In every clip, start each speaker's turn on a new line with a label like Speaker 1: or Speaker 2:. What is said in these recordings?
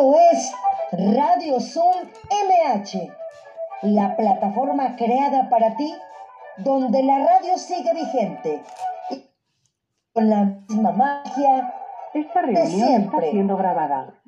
Speaker 1: Esto es Radio Zoom MH, la plataforma creada para ti, donde la radio sigue vigente y con la misma magia
Speaker 2: Esta
Speaker 1: de
Speaker 2: reunión está siendo grabada.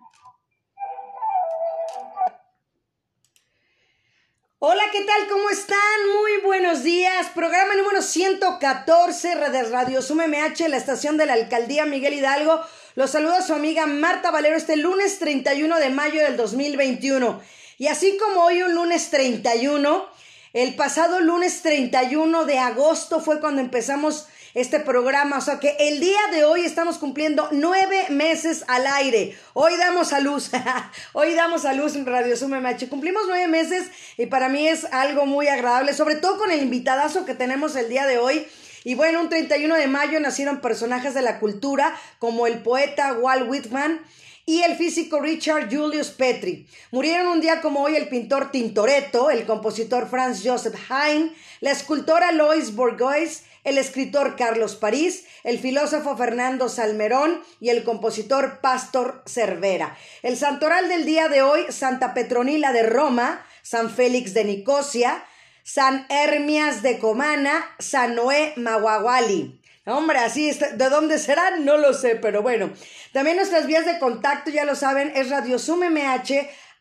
Speaker 3: Hola, ¿qué tal? ¿Cómo están? Muy buenos días. Programa número 114, Redes Radio Sum MH, la estación de la Alcaldía Miguel Hidalgo. Los saluda su amiga Marta Valero este lunes 31 de mayo del 2021. Y así como hoy un lunes 31, el pasado lunes 31 de agosto fue cuando empezamos este programa. O sea que el día de hoy estamos cumpliendo nueve meses al aire. Hoy damos a luz. hoy damos a luz en Radio Sum MH. Cumplimos nueve meses y para mí es algo muy agradable, sobre todo con el invitadazo que tenemos el día de hoy. Y bueno, un 31 de mayo nacieron personajes de la cultura como el poeta Walt Whitman y el físico Richard Julius Petri. Murieron un día como hoy el pintor Tintoretto, el compositor Franz Joseph Haydn, la escultora Lois Bourgeois, el escritor Carlos París, el filósofo Fernando Salmerón y el compositor Pastor Cervera. El santoral del día de hoy, Santa Petronila de Roma, San Félix de Nicosia, San Hermias de Comana, San Noé Maguaguali. Hombre, así. ¿De dónde serán? No lo sé, pero bueno. También nuestras vías de contacto, ya lo saben, es radiosummh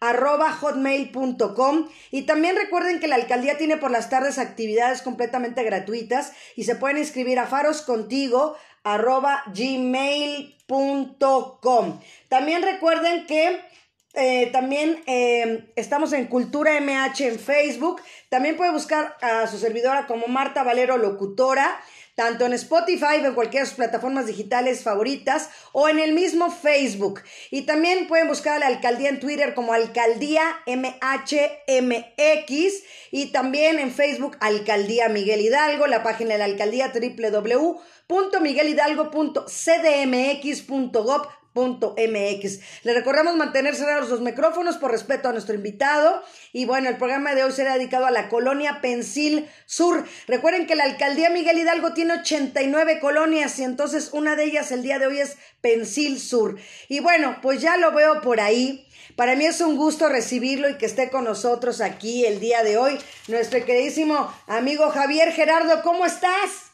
Speaker 3: arroba hotmail.com y también recuerden que la alcaldía tiene por las tardes actividades completamente gratuitas y se pueden inscribir a faroscontigo arroba gmail.com también recuerden que eh, también eh, estamos en Cultura MH en Facebook. También puede buscar a su servidora como Marta Valero Locutora, tanto en Spotify en cualquiera de sus plataformas digitales favoritas o en el mismo Facebook. Y también pueden buscar a la alcaldía en Twitter como Alcaldía MHMX y también en Facebook Alcaldía Miguel Hidalgo, la página de la alcaldía www.miguelhidalgo.cdmx.gov MX. Le recordamos mantener cerrados los micrófonos por respeto a nuestro invitado. Y bueno, el programa de hoy será dedicado a la colonia Pensil Sur. Recuerden que la alcaldía Miguel Hidalgo tiene 89 colonias y entonces una de ellas el día de hoy es Pensil Sur. Y bueno, pues ya lo veo por ahí. Para mí es un gusto recibirlo y que esté con nosotros aquí el día de hoy. Nuestro queridísimo amigo Javier Gerardo, ¿cómo estás?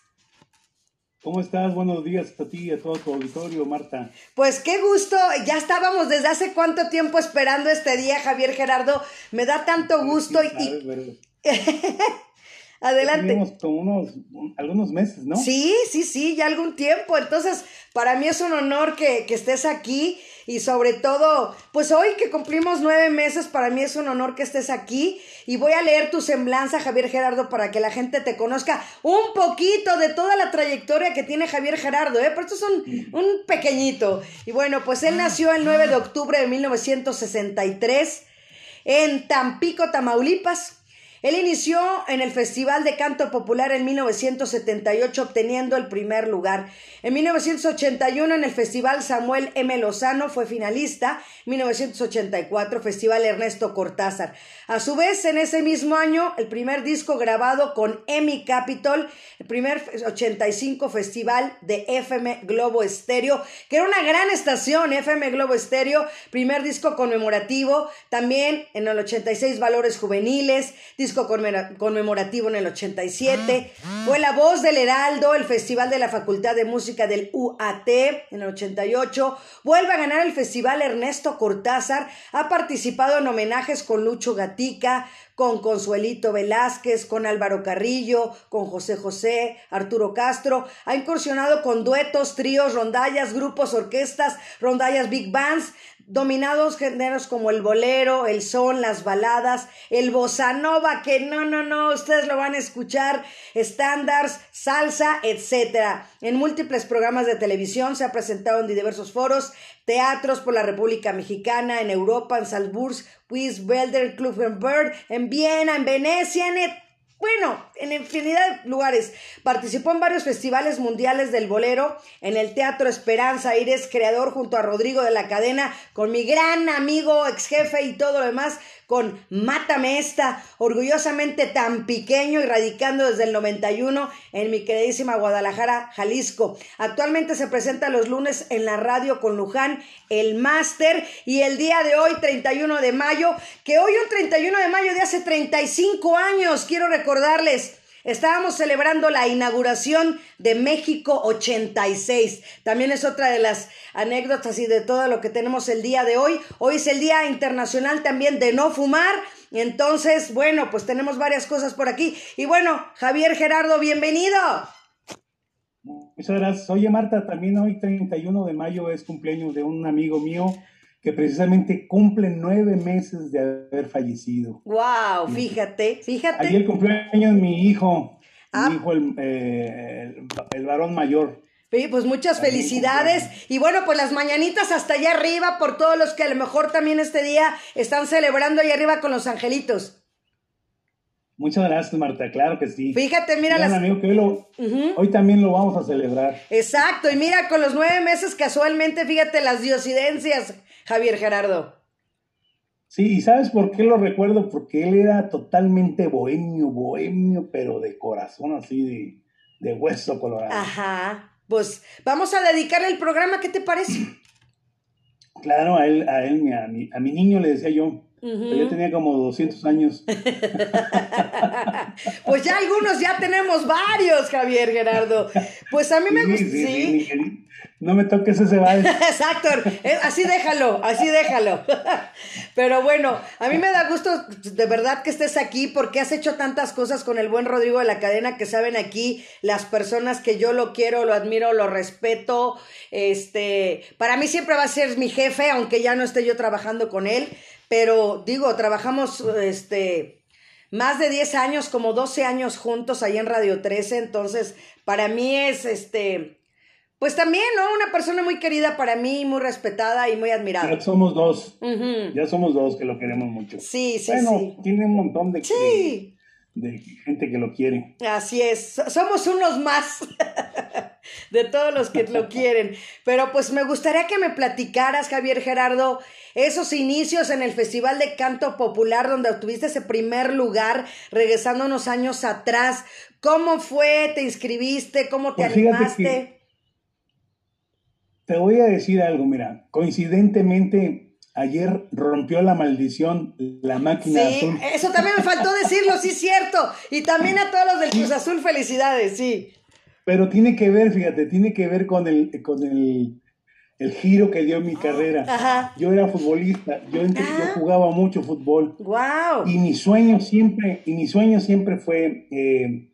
Speaker 4: ¿Cómo estás? Buenos días a ti y a todo tu auditorio, Marta.
Speaker 3: Pues qué gusto, ya estábamos desde hace cuánto tiempo esperando este día, Javier Gerardo. Me da tanto gusto y,
Speaker 4: Sí,
Speaker 3: y-
Speaker 4: sabes, pero
Speaker 3: adelante.
Speaker 4: Tenemos como unos, algunos meses, ¿no?
Speaker 3: Sí, sí, sí, ya algún tiempo. Entonces, para mí es un honor que, que estés aquí y sobre todo, pues hoy que cumplimos nueve meses, para mí es un honor que estés aquí y voy a leer tu semblanza, Javier Gerardo, para que la gente te conozca un poquito de toda la trayectoria que tiene Javier Gerardo, ¿eh? Pero esto es un, pequeñito. Y bueno, pues él nació el 9 de octubre de 1963 en Tampico, Tamaulipas. Él inició en el Festival de Canto Popular en 1978 obteniendo el primer lugar. En 1981 en el Festival Samuel M. Lozano fue finalista. 1984 Festival Ernesto Cortázar. A su vez en ese mismo año el primer disco grabado con Emmy Capitol, el primer 85 Festival de FM Globo Estéreo, que era una gran estación, FM Globo Estéreo, primer disco conmemorativo, también en el 86 Valores Juveniles, disco conmemora- conmemorativo en el 87, fue la voz del Heraldo, el Festival de la Facultad de Música del UAT en el 88, vuelve a ganar el Festival Ernesto Cortázar, ha participado en homenajes con Lucho Gatica, con Consuelito Velázquez, con Álvaro Carrillo, con José José, Arturo Castro, ha incursionado con duetos, tríos, rondallas, grupos, orquestas, rondallas, big bands, dominados géneros como el bolero, el son, las baladas, el bossa nova, que no, no, no, ustedes lo van a escuchar, estándares, salsa, etcétera. En múltiples programas de televisión se ha presentado en diversos foros, teatros por la República Mexicana, en Europa, en Salzburg, Wiesbaden, Clubenberg, en Viena, en Venecia, en bueno, en infinidad de lugares. Participó en varios festivales mundiales del bolero, en el Teatro Esperanza Aires, creador junto a Rodrigo de la Cadena, con mi gran amigo, ex jefe y todo lo demás, con Mátame esta, orgullosamente tan pequeño y radicando desde el 91 en mi queridísima Guadalajara, Jalisco. Actualmente se presenta los lunes en la radio con Luján, el máster, y el día de hoy, 31 de mayo, que hoy un 31 de mayo de hace 35 años, quiero recordarles, Estábamos celebrando la inauguración de México 86. También es otra de las anécdotas y de todo lo que tenemos el día de hoy. Hoy es el Día Internacional también de no fumar. Entonces, bueno, pues tenemos varias cosas por aquí. Y bueno, Javier Gerardo, bienvenido.
Speaker 4: Muchas gracias. Oye, Marta, también hoy 31 de mayo es cumpleaños de un amigo mío que precisamente cumple nueve meses de haber fallecido.
Speaker 3: Wow, fíjate, fíjate.
Speaker 4: Ayer cumpleaños mi hijo, mi ah. hijo eh, el, varón mayor.
Speaker 3: pues muchas felicidades. Y bueno, pues las mañanitas hasta allá arriba por todos los que a lo mejor también este día están celebrando allá arriba con los angelitos.
Speaker 4: Muchas gracias, Marta. Claro que sí.
Speaker 3: Fíjate, mira las...
Speaker 4: amigo, que hoy, también lo vamos a celebrar.
Speaker 3: Exacto. Y mira, con los nueve meses casualmente, fíjate las diosidencias, Javier Gerardo.
Speaker 4: Sí, ¿y sabes por qué lo recuerdo? Porque él era totalmente bohemio, bohemio, pero de corazón así, de, hueso colorado.
Speaker 3: Ajá. Pues vamos a dedicarle el programa, ¿qué te parece?
Speaker 4: Claro, a él, a él, a mi, a mi niño le decía yo, yo tenía como 200 años.
Speaker 3: pues ya algunos ya tenemos varios, Javier Gerardo. Pues a mí me gusta. Sí,
Speaker 4: no me toques ese baile.
Speaker 3: Exacto, así déjalo, así déjalo. Pero bueno, a mí me da gusto de verdad que estés aquí porque has hecho tantas cosas con el buen Rodrigo de la cadena que saben aquí las personas que yo lo quiero, lo admiro, lo respeto. Este, para mí siempre va a ser mi jefe, aunque ya no esté yo trabajando con él pero digo, trabajamos este más de 10 años, como 12 años juntos ahí en Radio 13, entonces para mí es este pues también, ¿no? Una persona muy querida para mí, muy respetada y muy admirada.
Speaker 4: Ya somos dos. Ya somos dos que lo queremos mucho.
Speaker 3: Sí, sí,
Speaker 4: bueno,
Speaker 3: sí.
Speaker 4: tiene un montón de, sí. De, gente que lo quiere.
Speaker 3: Así es. Somos unos más de todos los que lo quieren. Pero pues me gustaría que me platicaras, Javier Gerardo, esos inicios en el Festival de Canto Popular donde obtuviste ese primer lugar, regresando unos años atrás. ¿Cómo fue? ¿Te inscribiste? ¿Cómo te pues animaste?
Speaker 4: Te voy a decir algo, mira, coincidentemente ayer rompió la maldición la máquina
Speaker 3: sí, azul. Eso también me faltó decirlo, sí, cierto. Y también a todos los del Cruz Azul, felicidades, sí.
Speaker 4: Pero tiene que ver, fíjate, tiene que ver con el, con el el giro que dio mi ah, carrera. Yo era futbolista, yo, yo, ah. jugaba mucho fútbol.
Speaker 3: Wow.
Speaker 4: Y mi sueño siempre, y mi sueño siempre fue, eh,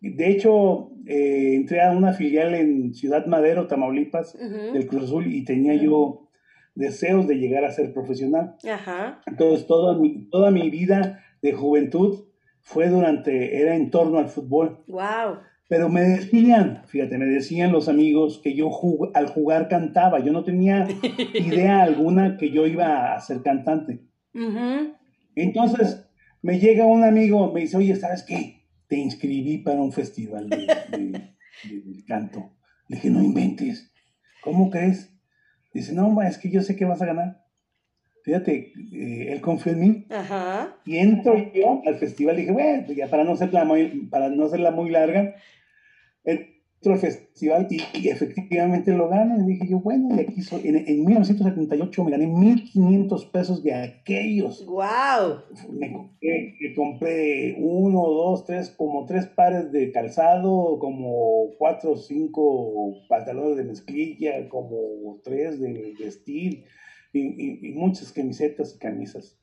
Speaker 4: de hecho, eh, entré a una filial en Ciudad Madero, Tamaulipas, del Cruz Azul, y tenía yo deseos de llegar a ser profesional. Ajá. Entonces, toda mi, toda mi vida de juventud fue durante, era en torno al fútbol.
Speaker 3: Wow.
Speaker 4: Pero me decían, fíjate, me decían los amigos que yo al jugar cantaba. Yo no tenía idea alguna que yo iba a ser cantante. Entonces me llega un amigo, me dice, oye, ¿sabes qué? Te inscribí para un festival de, canto. Le dije, no inventes. ¿Cómo crees? Dice, no, es que yo sé que vas a ganar. Fíjate, eh, él confió en mí. Y entro yo al festival y dije, bueno, ya para no ser para no hacerla muy larga, festival y, efectivamente lo gano. Y dije yo, bueno, y aquí soy. En, en 1978 me gané 1.500 pesos de aquellos.
Speaker 3: ¡Wow!
Speaker 4: Me compré, me compré uno, dos, tres, como tres pares de calzado, como cuatro o cinco pantalones de mezclilla, como tres de vestir y, y, muchas camisetas y camisas.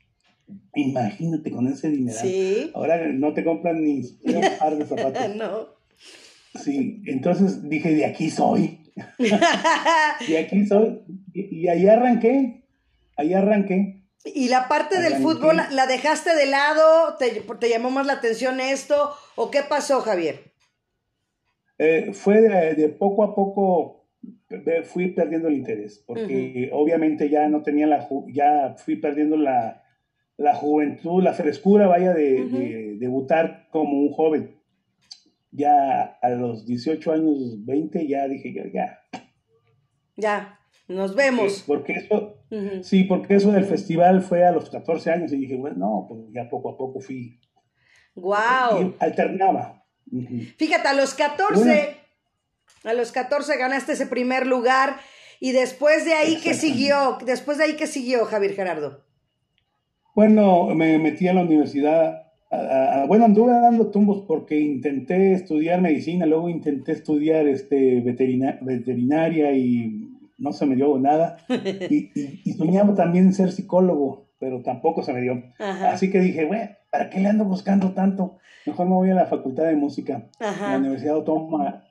Speaker 4: Imagínate con ese dinero.
Speaker 3: Sí.
Speaker 4: Ahora no te compran ni un par de zapatos.
Speaker 3: no.
Speaker 4: Sí, entonces dije, de aquí soy. de aquí soy. Y, ahí arranqué. Ahí arranqué.
Speaker 3: ¿Y la parte del fútbol la dejaste de lado? ¿Te, ¿Te, llamó más la atención esto? ¿O qué pasó, Javier?
Speaker 4: Eh, fue de, poco a poco, fui perdiendo el interés, porque obviamente ya no tenía la, ya fui perdiendo la, la juventud, la frescura, vaya, de, de debutar como un joven ya a los 18 años, 20, ya dije ya.
Speaker 3: Ya. Nos vemos.
Speaker 4: porque eso, sí, porque eso del festival fue a los 14 años y dije, bueno, no, pues ya poco a poco fui.
Speaker 3: Wow.
Speaker 4: alternaba.
Speaker 3: Fíjate, a los 14, a los 14 ganaste ese primer lugar y después de ahí, ¿qué siguió? Después de ahí, ¿qué siguió, Javier Gerardo?
Speaker 4: Bueno, me metí a la universidad. Bueno, anduve dando tumbos porque intenté estudiar medicina, luego intenté estudiar este, veterinaria y no se me dio nada. Y, soñaba también ser psicólogo, pero tampoco se me dio. Así que dije, bueno, ¿para qué le ando buscando tanto? Mejor me voy a la Facultad de Música, la Universidad Autónoma,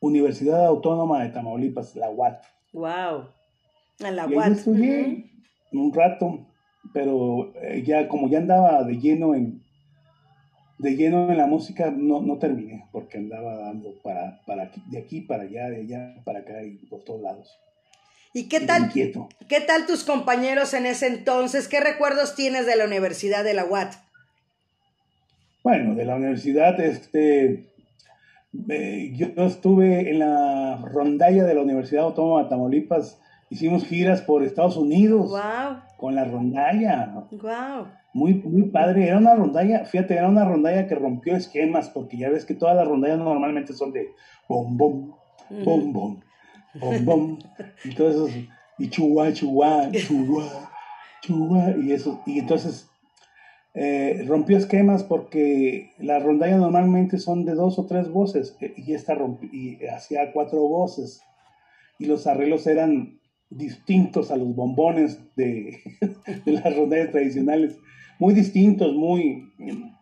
Speaker 4: Universidad Autónoma de Tamaulipas, la UAT.
Speaker 3: Wow.
Speaker 4: A la UAT. estudié un rato, pero eh, ya como ya andaba de lleno en de lleno en la música no, no terminé porque andaba dando para, para de aquí para allá, de allá para acá y por todos lados.
Speaker 3: ¿Y qué tal, qué tal tus compañeros en ese entonces? ¿Qué recuerdos tienes de la Universidad de la UAT?
Speaker 4: Bueno, de la universidad, este, eh, yo estuve en la rondalla de la Universidad Autónoma de Tamaulipas. Hicimos giras por Estados Unidos.
Speaker 3: Wow.
Speaker 4: Con la rondalla.
Speaker 3: Wow.
Speaker 4: Muy, muy padre. Era una rondalla, fíjate, era una rondalla que rompió esquemas, porque ya ves que todas las rondallas normalmente son de bom, bom, bom, bom bom, bom, y todo eso, y chua, chua, chua, chua, y eso, y entonces eh, rompió esquemas porque las rondallas normalmente son de dos o tres voces, eh, y esta y hacía cuatro voces, y los arreglos eran distintos a los bombones de, de las rondallas tradicionales, muy distintos, muy,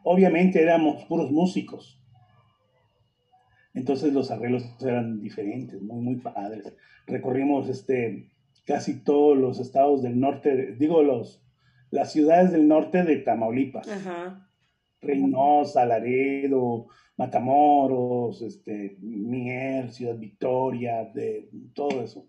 Speaker 4: obviamente éramos puros músicos entonces los arreglos eran diferentes, muy, muy padres. Recorrimos este, casi todos los estados del norte, digo, los, las ciudades del norte de Tamaulipas. Reynosa, Laredo, Matamoros, este, Mier, Ciudad Victoria, de todo eso.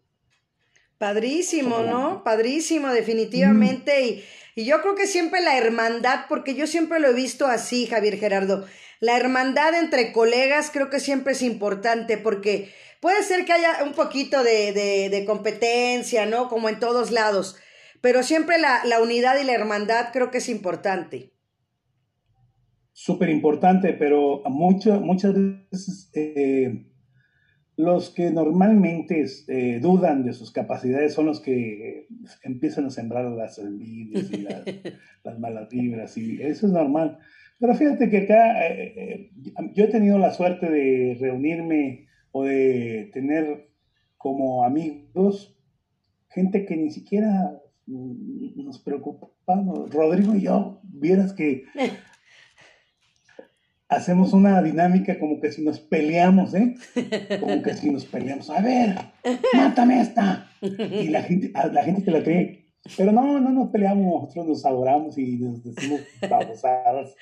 Speaker 3: Padrísimo, ¿no? Padrísimo, definitivamente. Y, y, yo creo que siempre la hermandad, porque yo siempre lo he visto así, Javier Gerardo, la hermandad entre colegas creo que siempre es importante porque puede ser que haya un poquito de, competencia, ¿no? Como en todos lados, pero siempre la, unidad y la hermandad creo que es importante.
Speaker 4: Súper importante, pero mucho, muchas veces eh, los que normalmente eh, dudan de sus capacidades son los que empiezan a sembrar las envidias y las, las malas vibras, y eso es normal. Pero fíjate que acá eh, eh, yo he tenido la suerte de reunirme o de tener como amigos gente que ni siquiera nos preocupa. Rodrigo y yo, vieras que hacemos una dinámica como que si nos peleamos, ¿eh? Como que si nos peleamos. A ver, mátame esta. Y la gente, la gente te la cree. Pero no, no nos peleamos, nosotros nos adoramos y nos decimos babosadas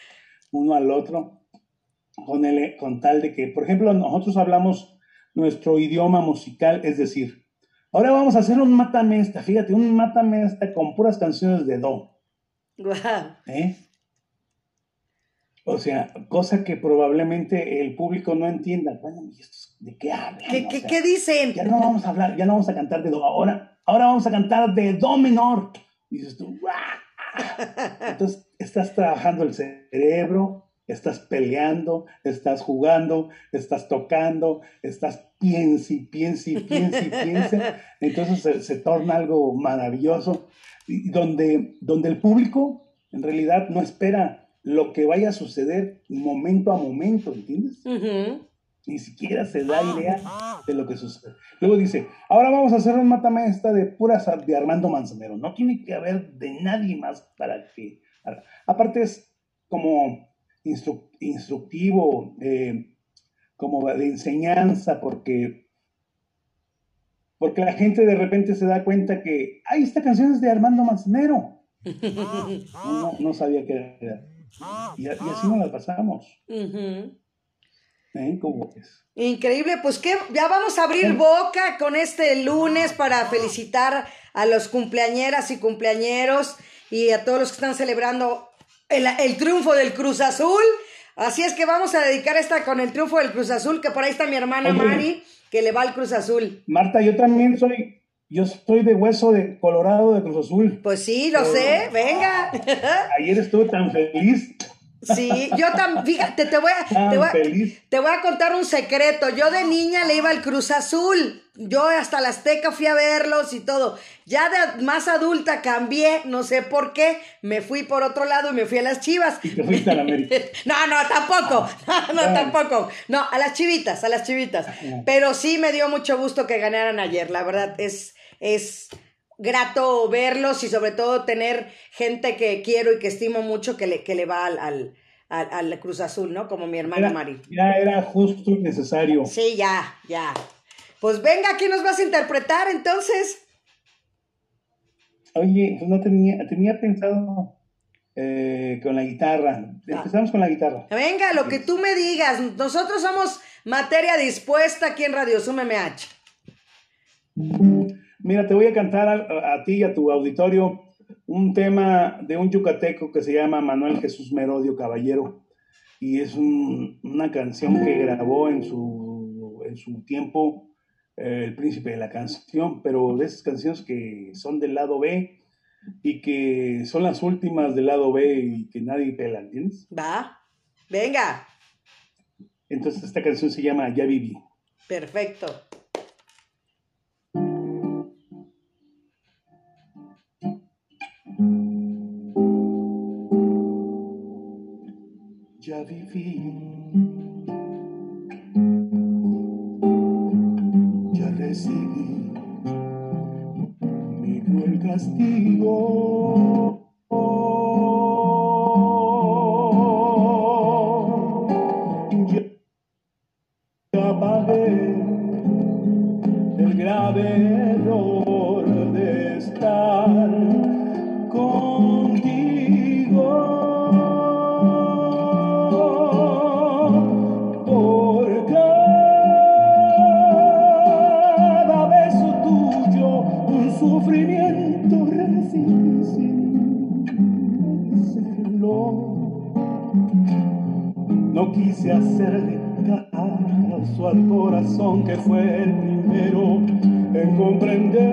Speaker 4: uno al otro con, el, con tal de que, por ejemplo, nosotros hablamos nuestro idioma musical, es decir, ahora vamos a hacer un matamesta, fíjate, un matamesta con puras canciones de do. ¿Eh? O sea, cosa que probablemente el público no entienda. Bueno, ¿de qué hablan?
Speaker 3: ¿Qué, dicen?
Speaker 4: Ya no vamos a hablar, ya no vamos a cantar de do, ahora, ahora vamos a cantar de do menor. Y dices tú, entonces, estás trabajando el cerebro, estás peleando, estás jugando, estás tocando, estás piensa y piensa y piensa y piensa. Entonces se, torna algo maravilloso, donde, donde el público en realidad no espera lo que vaya a suceder momento a momento, ¿entiendes? Ni siquiera se da idea de lo que sucede. Luego dice, ahora vamos a hacer un matamesta de puras de Armando Manzanero. No tiene que haber de nadie más para que... Aparte es como instructivo, eh, como de enseñanza, porque, porque la gente de repente se da cuenta que, ay, esta canción es de Armando Manzanero. No, sabía que era. Y, así nos la pasamos. ¿Eh?
Speaker 3: Increíble, pues que ya vamos a abrir boca con este lunes para felicitar a los cumpleañeras y cumpleañeros y a todos los que están celebrando el, triunfo del Cruz Azul. Así es que vamos a dedicar esta con el triunfo del Cruz Azul, que por ahí está mi hermana Mari, que le va al Cruz Azul.
Speaker 4: Marta, yo también soy, Yo soy de hueso de Colorado de Cruz Azul.
Speaker 3: Pues sí, lo sé, venga.
Speaker 4: Ayer estuve tan feliz.
Speaker 3: Sí, yo también, fíjate, te voy, a, te, voy a, te voy a contar un secreto. Yo de niña le iba al Cruz Azul. Yo hasta la Azteca fui a verlos y todo. Ya de más adulta cambié, no sé por qué. Me fui por otro lado y me fui a las chivas.
Speaker 4: Y te fuiste a la América.
Speaker 3: no, no, tampoco. No, no, tampoco. No, a las chivitas, a las chivitas. Pero sí me dio mucho gusto que ganaran ayer. La verdad, es es grato verlos y sobre todo tener gente que quiero y que estimo mucho que le, que le va al, al, Cruz Azul, ¿no? Como mi hermana Mari.
Speaker 4: Ya era justo y necesario.
Speaker 3: Sí, ya, ya. Pues venga, ¿qué nos vas a interpretar entonces?
Speaker 4: Oye, pues no tenía, tenía pensado eh, con la guitarra. Ah. Empezamos con la guitarra.
Speaker 3: Venga, lo que tú me digas. Nosotros somos materia dispuesta aquí en Radio Zoom MH.
Speaker 4: Mira, te voy a cantar a, ti y a tu auditorio un tema de un yucateco que se llama Manuel Jesús Merodio Caballero y es una canción que grabó en su, en su tiempo eh, el príncipe de la canción, pero de esas canciones que son del lado B y que son las últimas del lado B y que nadie pela, ¿entiendes?
Speaker 3: Va, venga.
Speaker 4: Entonces esta canción se llama Ya viví.
Speaker 3: Perfecto.
Speaker 4: Ya viví. Ya recibí mi cruel castigo. Que fue el primero en comprenderlo.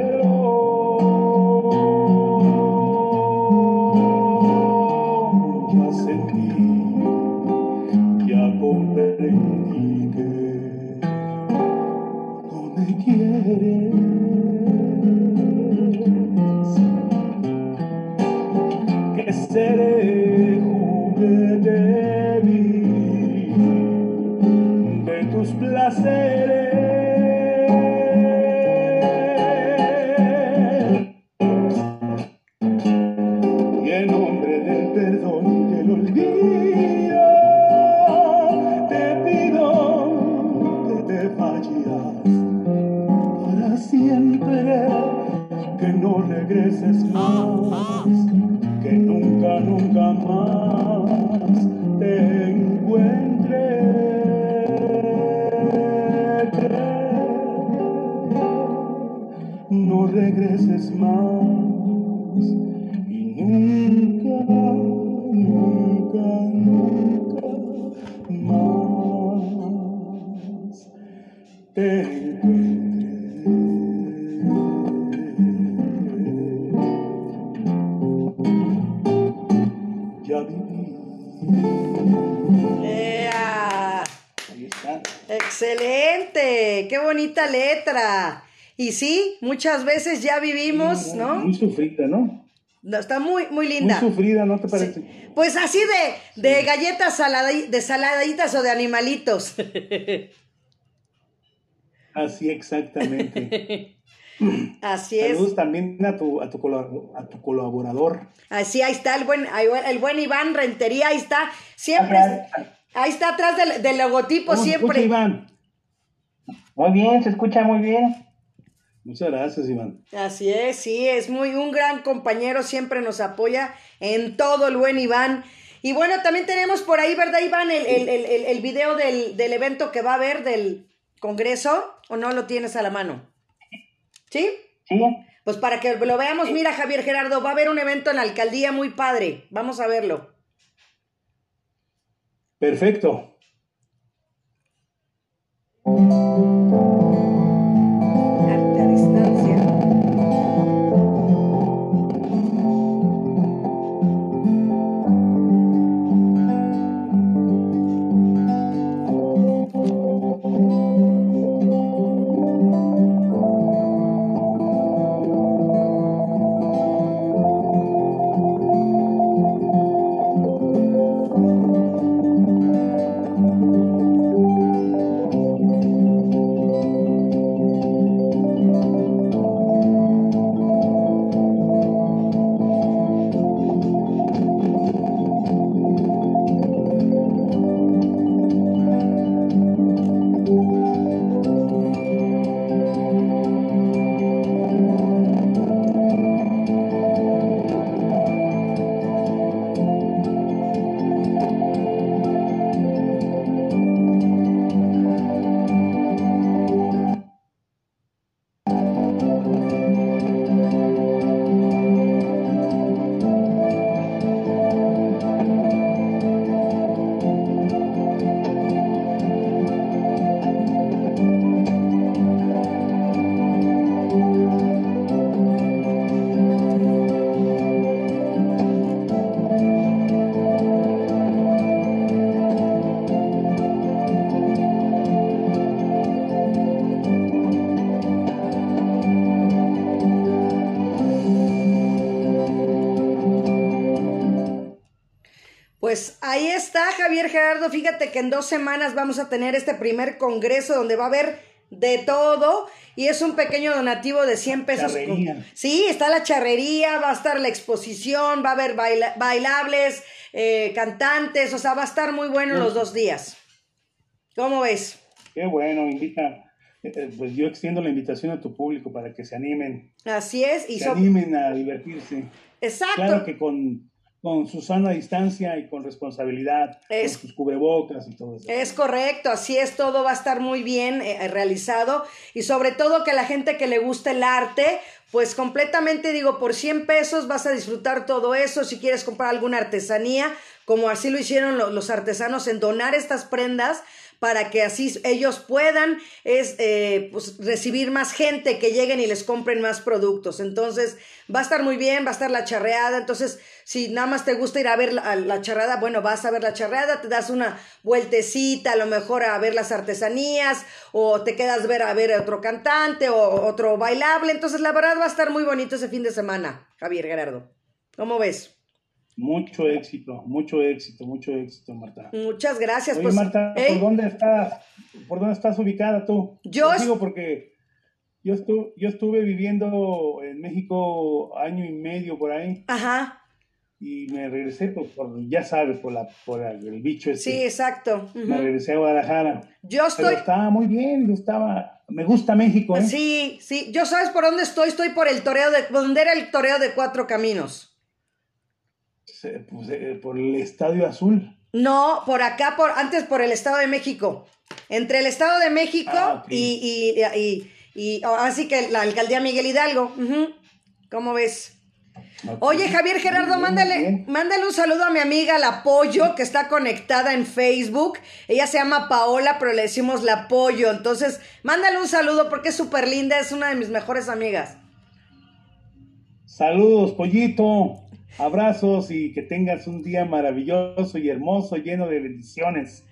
Speaker 3: Muchas veces ya vivimos, ¿no?
Speaker 4: Muy sufrida, ¿no?
Speaker 3: está muy, muy linda.
Speaker 4: Muy sufrida, ¿no te parece?
Speaker 3: Pues así de, de galletas de saladitas o de animalitos.
Speaker 4: Así exactamente.
Speaker 3: Así es.
Speaker 4: Saludos también a tu, a tu, colaborador.
Speaker 3: Así, ahí está el buen, el buen Iván Rentería, ahí está. Siempre. Ahí está atrás del, logotipo, siempre.
Speaker 2: Iván? Muy bien, se escucha muy bien.
Speaker 4: Muchas gracias, Iván.
Speaker 3: Así es, sí, es muy un gran compañero, siempre nos apoya en todo el buen Iván. Y bueno, también tenemos por ahí, ¿verdad, Iván? El, el, el, el video del, del, evento que va a haber del Congreso, ¿o no lo tienes a la mano? ¿Sí?
Speaker 2: Sí.
Speaker 3: Pues para que lo veamos, mira, Javier Gerardo, va a haber un evento en la alcaldía muy padre. Vamos a verlo.
Speaker 4: Perfecto.
Speaker 3: Que en dos semanas vamos a tener este primer congreso donde va a haber de todo y es un pequeño donativo de 100 pesos. Sí, está la charrería, va a estar la exposición, va a haber bailables, eh, cantantes, o sea, va a estar muy bueno los dos días. ¿Cómo ves?
Speaker 4: Qué bueno, invita. Eh, eh, pues yo extiendo la invitación a tu público para que se animen.
Speaker 3: Así es.
Speaker 4: Y se animen a divertirse.
Speaker 3: Exacto.
Speaker 4: Claro que con con su sana distancia y con responsabilidad, con sus cubrebocas y todo eso.
Speaker 3: Es correcto, así es, todo va a estar muy bien eh, realizado y sobre todo que la gente que le gusta el arte, pues completamente digo, por 100 pesos vas a disfrutar todo eso, si quieres comprar alguna artesanía, como así lo hicieron los artesanos en donar estas prendas, para que así ellos puedan es, eh, pues, recibir más gente que lleguen y les compren más productos. Entonces, va a estar muy bien, va a estar la charreada. Entonces, si nada más te gusta ir a ver la, charreada, bueno, vas a ver la charreada, te das una vueltecita, a lo mejor a ver las artesanías, o te quedas ver a ver otro cantante o otro bailable. Entonces, la verdad va a estar muy bonito ese fin de semana, Javier Gerardo. ¿Cómo ves?
Speaker 4: Mucho éxito, mucho éxito, mucho éxito, Marta.
Speaker 3: Muchas gracias.
Speaker 4: Oye, pues, Marta, ¿por dónde estás? ¿Por dónde estás ubicada tú?
Speaker 3: Yo
Speaker 4: digo porque yo estuve, yo estuve viviendo en México año y medio por ahí.
Speaker 3: Ajá.
Speaker 4: Y me regresé por, ya sabes, por la, por el bicho ese.
Speaker 3: Sí, exacto.
Speaker 4: Me regresé a Guadalajara.
Speaker 3: Yo estoy.
Speaker 4: Pero estaba muy bien, estaba. Me gusta México, ¿eh?
Speaker 3: Sí, sí. Yo sabes por dónde estoy. Estoy por el toreo de. ¿Dónde era el toreo de cuatro caminos?
Speaker 4: Pues, eh, por el Estadio Azul.
Speaker 3: No, por acá, por antes por el Estado de México. Entre el Estado de México ah, y, y, y, oh, así que la alcaldía Miguel Hidalgo. ¿Cómo ves? Oye, Javier Gerardo, mándale, mándale un saludo a mi amiga La Pollo, que está conectada en Facebook. Ella se llama Paola, pero le decimos La Pollo. Entonces, mándale un saludo porque es súper linda, es una de mis mejores amigas.
Speaker 4: Saludos, Pollito. Abrazos y que tengas un día maravilloso y hermoso, lleno de bendiciones.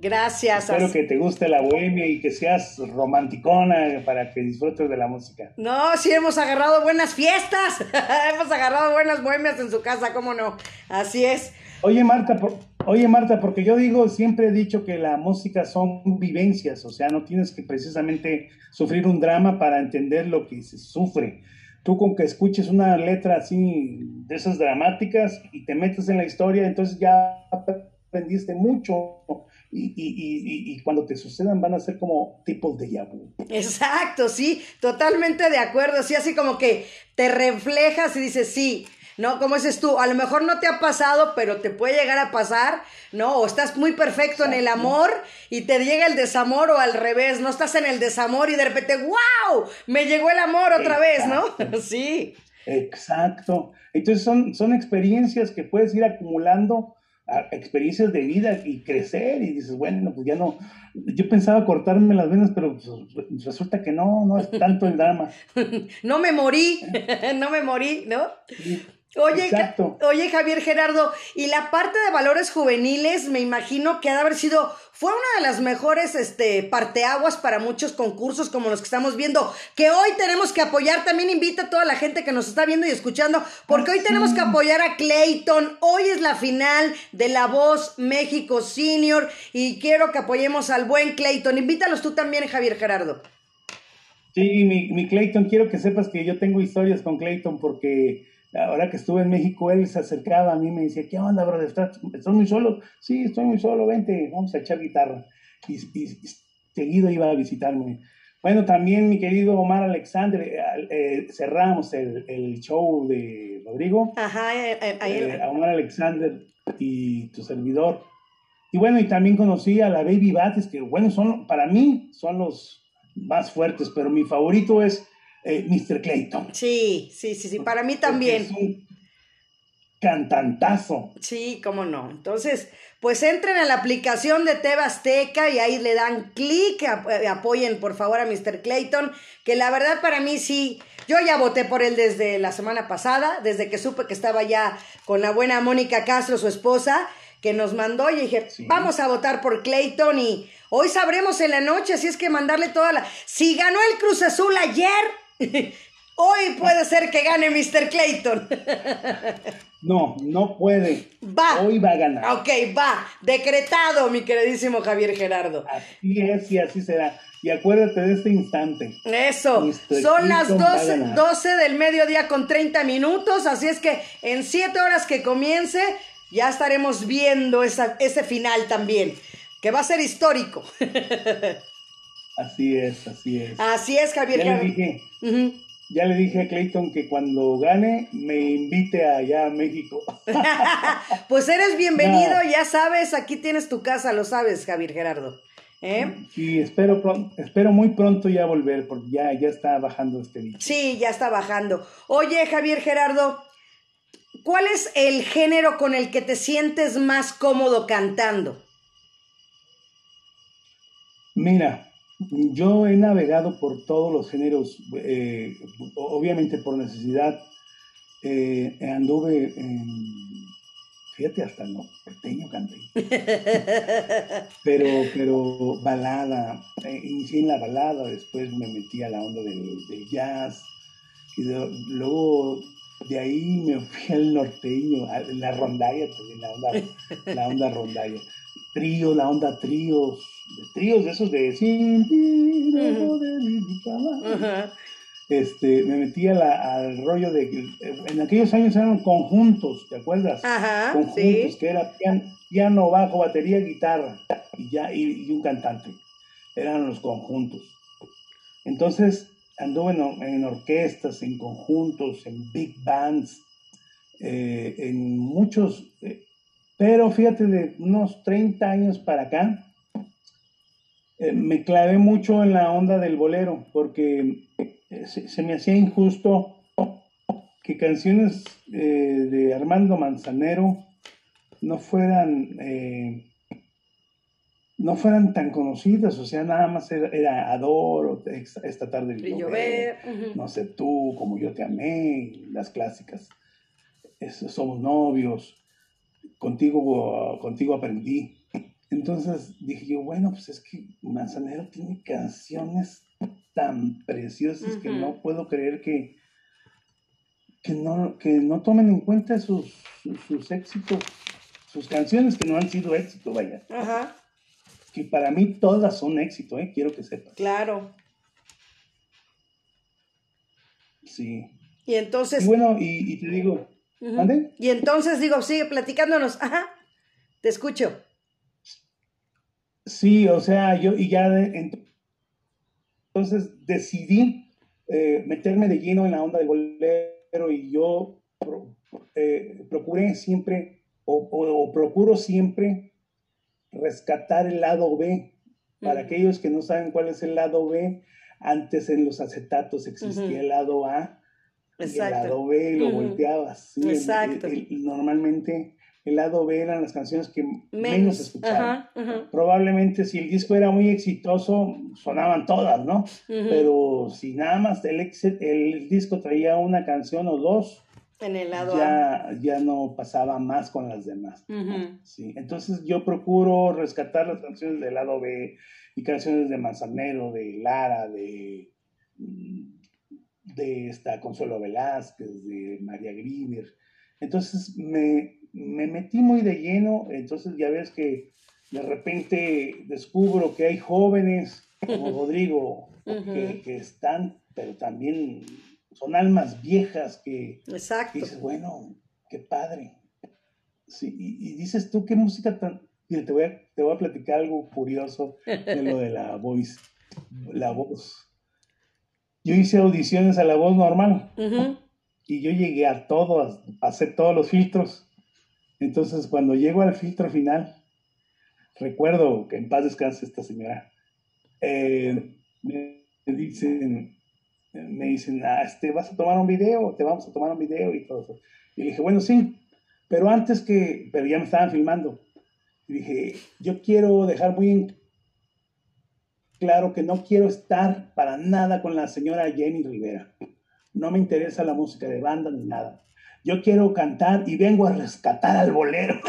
Speaker 3: Gracias.
Speaker 4: Espero que te guste la bohemia y que seas romanticona para que disfrutes de la música.
Speaker 3: No, sí hemos agarrado buenas fiestas. hemos agarrado buenas bohemias en su casa, ¿cómo no? Así es.
Speaker 4: Oye, Marta, oye, Marta, porque yo digo, siempre he dicho que la música son vivencias, o sea, no tienes que precisamente sufrir un drama para entender lo que se sufre tú con que escuches una letra así de esas dramáticas y te metes en la historia, entonces ya aprendiste mucho y, y, y, y, cuando te sucedan van a ser como tipos de vu.
Speaker 3: Exacto, sí, totalmente de acuerdo, sí, así como que te reflejas y dices, sí, ¿no? Como dices tú, a lo mejor no te ha pasado, pero te puede llegar a pasar, ¿no? O estás muy perfecto en el amor y te llega el desamor o al revés, no estás en el desamor y de repente, ¡wow! Me llegó el amor otra vez, ¿no? sí.
Speaker 4: Exacto. Entonces son, son experiencias que puedes ir acumulando experiencias de vida y crecer y dices, bueno, pues ya no, yo pensaba cortarme las venas, pero pues, resulta que no, no es tanto el drama.
Speaker 3: no me morí, no me morí, ¿no? Oye, oye, Javier Gerardo, y la parte de valores juveniles, me imagino que ha de haber sido, fue una de las mejores este, parteaguas para muchos concursos como los que estamos viendo, que hoy tenemos que apoyar, también invita a toda la gente que nos está viendo y escuchando, porque hoy tenemos que apoyar a Clayton, hoy es la final de La Voz México Senior, y quiero que apoyemos al buen Clayton, invítalos tú también, Javier Gerardo.
Speaker 4: Sí, mi, mi Clayton, quiero que sepas que yo tengo historias con Clayton porque ahora que estuve en México, él se acercaba a mí y me decía, ¿qué onda, brother? ¿Estás, muy solo? Sí, estoy muy solo, vente, vamos a echar guitarra. Y, seguido iba a visitarme. Bueno, también mi querido Omar Alexander, eh, eh, cerramos el, el, show de Rodrigo.
Speaker 3: Ajá, eh,
Speaker 4: eh Omar Alexander y tu servidor. Y bueno, y también conocí a la Baby Bates, que bueno, son, para mí son los más fuertes, pero mi favorito es eh, Mr. Clayton.
Speaker 3: Sí, sí, sí, sí, para mí también.
Speaker 4: Es un cantantazo.
Speaker 3: Sí, cómo no. Entonces, pues entren a la aplicación de Teba Azteca y ahí le dan clic, eh, apoyen por favor a Mr. Clayton, que la verdad para mí sí, yo ya voté por él desde la semana pasada, desde que supe que estaba ya con la buena Mónica Castro, su esposa, que nos mandó y dije, vamos a votar por Clayton y hoy sabremos en la noche, así es que mandarle toda la... Si ganó el Cruz Azul ayer, Hoy puede ser que gane Mr. Clayton.
Speaker 4: No, no puede.
Speaker 3: Va.
Speaker 4: Hoy va a ganar.
Speaker 3: Ok, va. Decretado, mi queridísimo Javier Gerardo.
Speaker 4: Así es y así será. Y acuérdate de este instante.
Speaker 3: Eso.
Speaker 4: Mr.
Speaker 3: Son las
Speaker 4: Clayton va a
Speaker 3: 12,
Speaker 4: ganar.
Speaker 3: 12 del mediodía con 30 minutos. Así es que en 7 horas que comience, ya estaremos viendo esa, ese final también. Que va a ser histórico.
Speaker 4: Así es, así es.
Speaker 3: Así es, Javier
Speaker 4: Ya le dije, ya le dije a Clayton que cuando gane me invite allá a México.
Speaker 3: Pues eres bienvenido,
Speaker 4: No.
Speaker 3: ya sabes, aquí tienes tu casa, lo sabes, Javier Gerardo. ¿Eh?
Speaker 4: Sí, espero espero muy pronto ya volver porque ya, ya está bajando este bicho.
Speaker 3: Sí, ya está bajando. Oye, Javier Gerardo, ¿cuál es el género con el que te sientes más cómodo cantando?
Speaker 4: Mira, yo he navegado por todos los géneros, eh, obviamente por necesidad. Eh, anduve en, fíjate, hasta en norteño canté. Pero, pero balada, eh, inicié en la balada, después me metí a la onda del, del jazz, y de- luego de ahí me fui al norteño, a la rondalla también, la onda, la onda rondalla. Trío, la onda tríos, de tríos de esos de sin ti, no de mi cama".
Speaker 3: Ajá.
Speaker 4: Este, me metí a la- al rollo de en aquellos años eran conjuntos, ¿te acuerdas?
Speaker 3: Ajá,
Speaker 4: conjuntos,
Speaker 3: sí.
Speaker 4: que era pian- piano, bajo, batería, guitarra y ya y, y un cantante. Eran los conjuntos. Entonces anduve en orquestas, en conjuntos, en big bands, eh, en muchos, eh, pero fíjate, de unos 30 años para acá, eh, me clavé mucho en la onda del bolero, porque eh, se, se me hacía injusto que canciones eh, de Armando Manzanero no fueran eh, no fueran tan conocidas, o sea, nada más era, era Adoro, esta, tarde
Speaker 3: Y
Speaker 4: llover, no sé tú, como yo te amé, las clásicas, somos novios, contigo, contigo aprendí. Entonces dije yo, bueno, pues es que Manzanero tiene canciones tan preciosas que no puedo creer que, que, no, que no tomen en cuenta sus, sus, sus éxitos, sus canciones que no han sido éxito, vaya.
Speaker 3: Ajá,
Speaker 4: Que para mí todas son éxito, ¿eh? quiero que sepas.
Speaker 3: claro.
Speaker 4: Sí.
Speaker 3: Y entonces,
Speaker 4: Y bueno, y, y te digo. ¿mande?
Speaker 3: y entonces digo, sigue platicándonos. Ajá, te escucho.
Speaker 4: Sí, o sea, yo y ya de- ent- entonces decidí eh, meterme de lleno en la onda del bolero y yo pro- eh, procuré siempre o, o- o procuro siempre rescatar el lado B. Para aquellos que no saben cuál es el lado B, antes en los acetatos existía el lado A y el
Speaker 3: Exacto.
Speaker 4: lado B lo
Speaker 3: Ujú.
Speaker 4: volteabas.
Speaker 3: Exacto.
Speaker 4: el- el- normalmente el lado B eran las canciones que menos,
Speaker 3: Menos.
Speaker 4: escuchaban
Speaker 3: Ajá, ajá.
Speaker 4: probablemente si el disco era muy exitoso, sonaban todas, ¿no? Pero si nada más el, el disco traía una canción o dos,
Speaker 3: En el lado A.
Speaker 4: ya, ya no pasaba más con las demás. Sí, entonces yo procuro rescatar las canciones del lado B y canciones de Manzanero, de Lara, de, mm, de esta Consuelo Velázquez, de María Grieber. Entonces me, me metí muy de lleno, entonces ya ves que de repente descubro que hay jóvenes como Rodrigo que, que están, pero también son almas viejas que,
Speaker 3: Exacto.
Speaker 4: y dices, bueno, qué padre. Sí, y, y dices tú, qué música tan... Mira, te voy, a, te voy a platicar algo curioso de lo de la voz. La voz. Yo hice audiciones a la voz normal
Speaker 3: Ujú.
Speaker 4: y yo llegué a todos, pasé todos los filtros. Entonces, cuando llego al filtro final, recuerdo que en paz descanse esta señora, eh, me dicen, me dicen, ah, este, ¿vas a tomar un video? Te vamos a tomar un video y todo eso. Y dije, bueno, sí, pero antes que, pero ya me estaban filmando. Y dije, yo quiero dejar muy claro que no quiero estar para nada con la señora Jenny Rivera. No me interesa la música de banda ni nada. Yo quiero cantar y vengo a rescatar al bolero.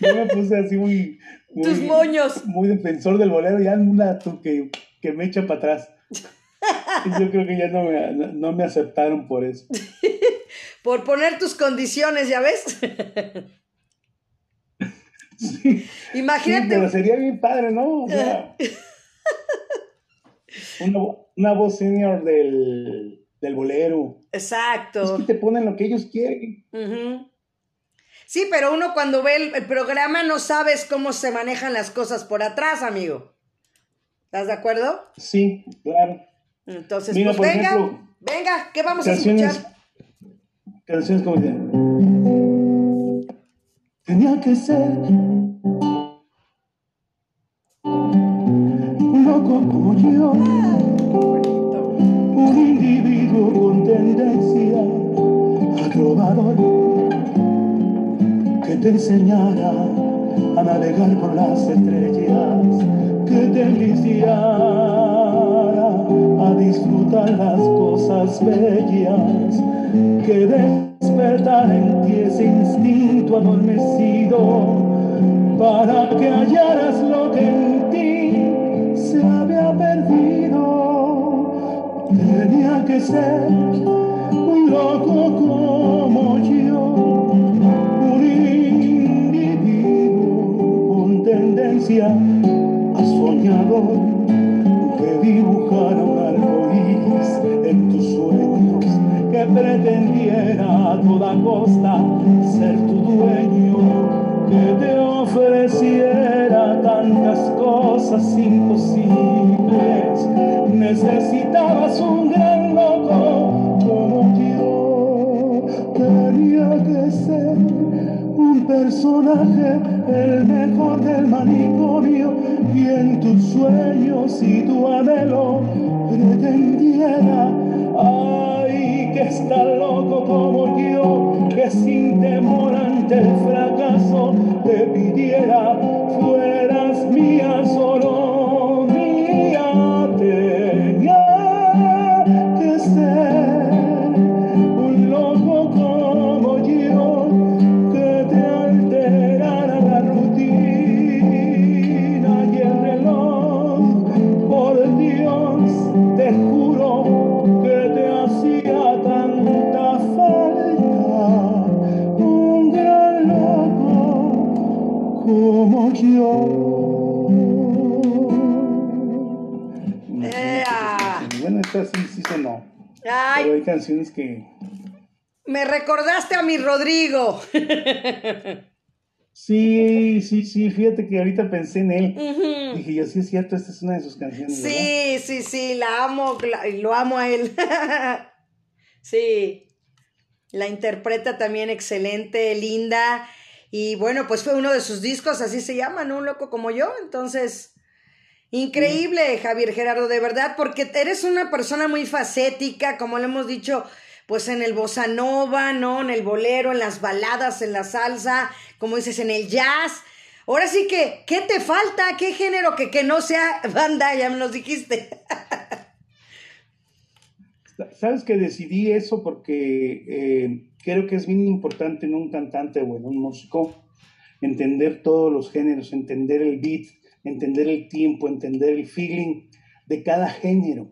Speaker 4: Yo me puse así muy, muy,
Speaker 3: Tus moños.
Speaker 4: muy defensor del bolero y anda tú que, que me echa para atrás. Yo creo que ya no me, no me aceptaron por eso.
Speaker 3: por poner tus condiciones, ¿ya ves?
Speaker 4: Sí.
Speaker 3: Imagínate.
Speaker 4: pero sería bien padre, ¿no? O sea, una, voz senior del, bolero.
Speaker 3: Exacto.
Speaker 4: Es que te ponen lo que ellos quieren.
Speaker 3: Sí, pero uno cuando ve el, programa no sabes cómo se manejan las cosas por atrás, amigo. ¿Estás de acuerdo?
Speaker 4: Sí, claro.
Speaker 3: Entonces, pues venga, venga, ¿qué vamos a escuchar?
Speaker 4: Canciones como Tenía que ser un loco como yo, un individuo con tendencia agrobador que te enseñara a navegar por las estrellas, que te iniciara a disfrutar las cosas bellas, que despertar en ti ese instinto adormecido para que hallaras lo que que ser un loco como yo, un individuo con tendencia a soñador que dibujara un arco en tus sueños, que pretendiera a toda costa ser tu dueño que te ofreciera tantas cosas imposibles. Necesitabas un gran personaje, el Bueno, esta sí, sí sonó.
Speaker 3: Ay,
Speaker 4: Pero hay canciones que.
Speaker 3: me recordaste a mi Rodrigo.
Speaker 4: Sí, sí, sí, fíjate que ahorita pensé en él. Dije yo, sí es cierto, esta es una de sus canciones. ¿verdad?
Speaker 3: Sí, sí, sí, la amo, la- lo amo a él. sí, la interpreta también excelente, linda. Y bueno, pues fue uno de sus discos, así se llama, ¿no? Un loco como yo. Entonces, increíble, Javier Gerardo, de verdad, porque eres una persona muy facética, como le hemos dicho, pues en el bossa nova, ¿no? En el bolero, en las baladas, en la salsa, como dices, en el jazz. Ahora sí que, ¿qué te falta? ¿Qué género que, que no sea banda? Ya me los dijiste.
Speaker 4: Sabes que decidí eso porque eh, creo que es bien importante en un cantante o en un músico entender todos los géneros, entender el beat, entender el tiempo, entender el feeling de cada género.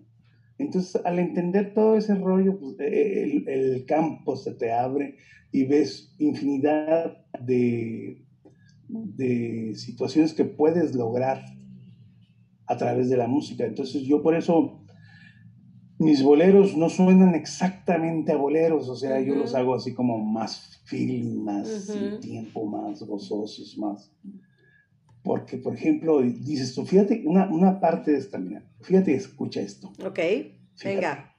Speaker 4: Entonces, al entender todo ese rollo, pues, eh, el, el campo se te abre y ves infinidad de, de situaciones que puedes lograr a través de la música. Entonces, yo por eso mis boleros no suenan exactamente a boleros, o sea, yo los hago así como más feeling, más sin tiempo, más gozosos, más. Porque, por ejemplo, dices tú, fíjate, una, una parte de esta, mira, fíjate, escucha esto.
Speaker 3: Ok, venga.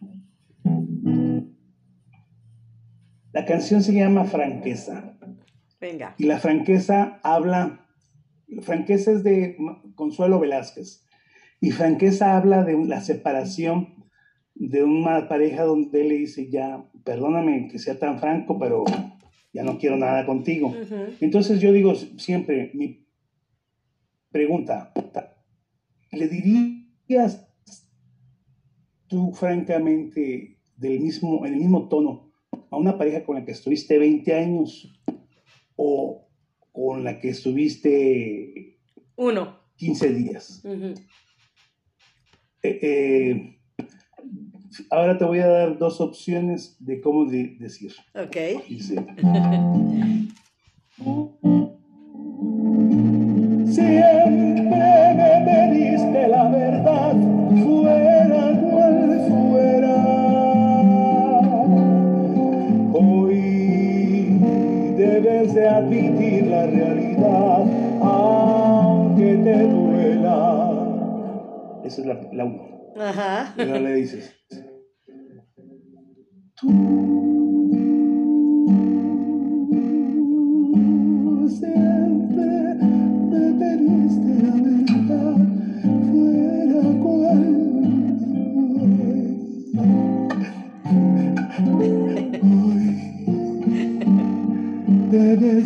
Speaker 4: La canción se llama Franqueza.
Speaker 3: Venga.
Speaker 4: Y la franqueza habla, franqueza es de Consuelo Velázquez. Y franqueza habla de la separación de una pareja donde él le dice, ya, perdóname que sea tan franco, pero ya no quiero nada contigo. Entonces yo digo siempre, mi pregunta, ¿le dirías tú francamente del mismo, en el mismo tono a una pareja con la que estuviste 20 años o con la que estuviste
Speaker 3: Uno.
Speaker 4: 15 días? Eh, eh, ahora te voy a dar dos opciones de cómo decir.
Speaker 3: Ok.
Speaker 4: Siempre me pediste la verdad, fuera cual fuera. Hoy debes de admitir la realidad, aunque te duela. Esa es la, la uno. Ajá. Y ahora le dices.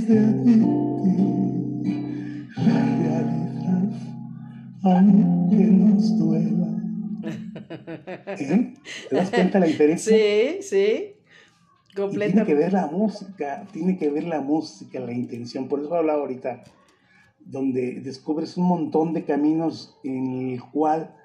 Speaker 4: De admitir la realidad, aunque nos duela. ¿Eh? ¿Te das cuenta la diferencia?
Speaker 3: Sí, sí.
Speaker 4: Completamente. Tiene que ver la música, tiene que ver la música, la intención. Por eso hablaba ahorita, donde descubres un montón de caminos en el cual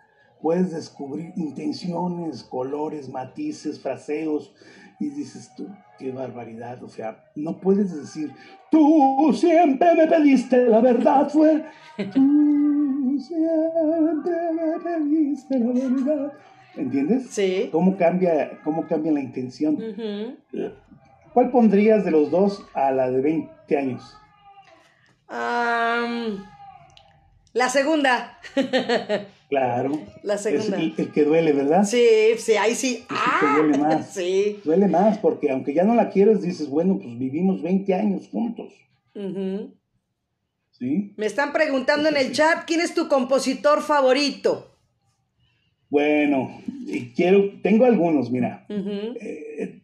Speaker 4: puedes descubrir intenciones, colores, matices, fraseos, y dices tú, qué barbaridad, o sea, no puedes decir, tú siempre me pediste la verdad, fue, tú siempre me pediste la verdad. ¿Entiendes?
Speaker 3: Sí.
Speaker 4: ¿Cómo cambia, cómo cambia la intención? ¿Cuál pondrías de los dos a la de 20 años?
Speaker 3: La segunda.
Speaker 4: Claro.
Speaker 3: La segunda.
Speaker 4: Es el, que duele, ¿verdad?
Speaker 3: Sí, sí, ahí sí.
Speaker 4: Ah, duele más.
Speaker 3: Sí.
Speaker 4: Duele más porque aunque ya no la quieres, dices, bueno, pues vivimos 20 años juntos. ¿Sí?
Speaker 3: Me están preguntando en el chat, ¿quién es tu compositor favorito?
Speaker 4: Bueno, quiero, tengo algunos, mira. Eh,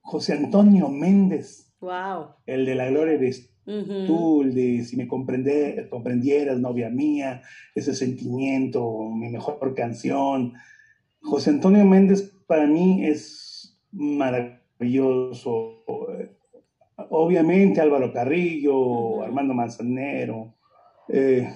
Speaker 4: José Antonio Méndez.
Speaker 3: Wow.
Speaker 4: El de la gloria de Tú, el de si me comprendieras, novia mía, ese sentimiento, mi mejor canción. José Antonio Méndez para mí es maravilloso. Obviamente Álvaro Carrillo, Armando Manzanero, eh,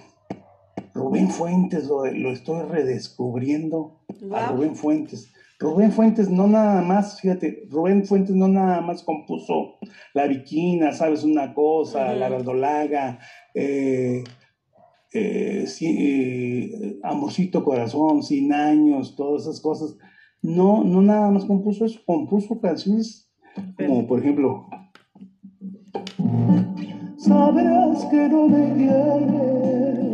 Speaker 4: Rubén Fuentes, lo, estoy redescubriendo a Rubén Fuentes. Rubén Fuentes no nada más, fíjate, Rubén Fuentes no nada más compuso La Viquina, ¿sabes? Una cosa, La Verdolaga, eh, eh, eh, Amorcito Corazón, Sin Años, todas esas cosas. No, no nada más compuso eso, compuso canciones como, por ejemplo, Sabrás que no me quieres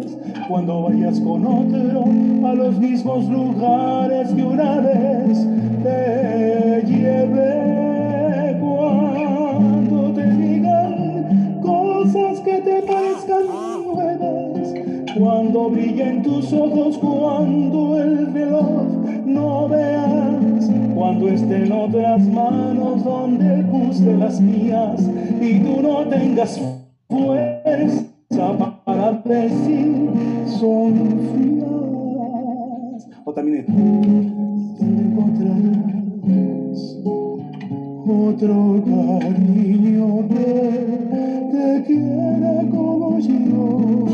Speaker 4: cuando vayas con otro a los mismos lugares que una vez te llevé. Cuando te digan cosas que te parezcan nuevas, cuando brillen tus ojos, cuando el reloj no veas, cuando estén otras manos donde puse las mías y tú no tengas fuerza son frías. O también encontrarás otro cariño que te quiera como yo.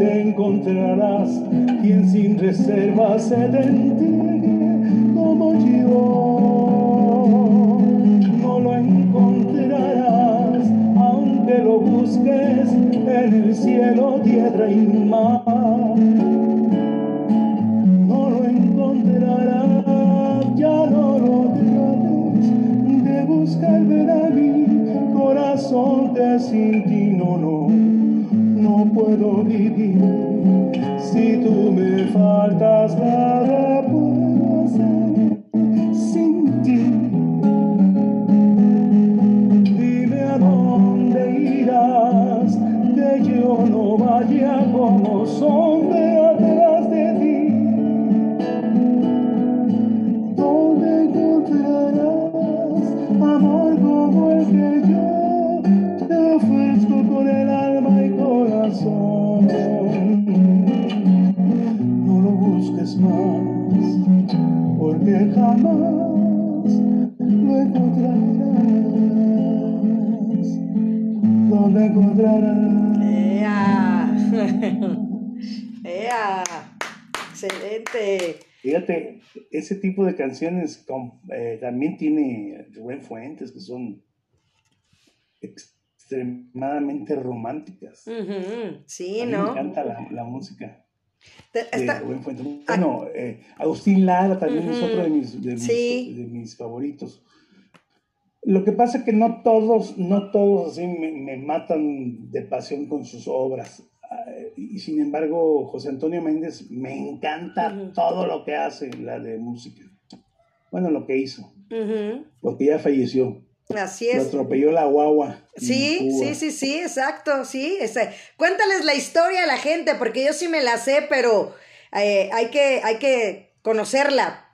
Speaker 4: Encontrarás quien sin reservas se te entregue como yo. El cielo, tierra y mar. No lo encontrarás, ya no lo trates de buscar ver a mi corazón que sin ti no, no, no puedo vivir. Ese tipo de canciones eh, también tiene Rubén Fuentes, que son extremadamente románticas.
Speaker 3: Sí, ¿no?
Speaker 4: Me encanta la, música. De Rubén Fuentes. Bueno, eh, Agustín Lara también es otro de mis, de, mis, favoritos. Lo que pasa es que no todos, no todos así me matan de pasión con sus obras y sin embargo, José Antonio Méndez me encanta todo lo que hace, la de música. Bueno, lo que hizo, porque ya falleció.
Speaker 3: Así es.
Speaker 4: Lo atropelló la guagua.
Speaker 3: Sí, sí, sí, sí, exacto, sí. Ese. Cuéntales la historia a la gente, porque yo sí me la sé, pero eh, hay, que, hay que conocerla.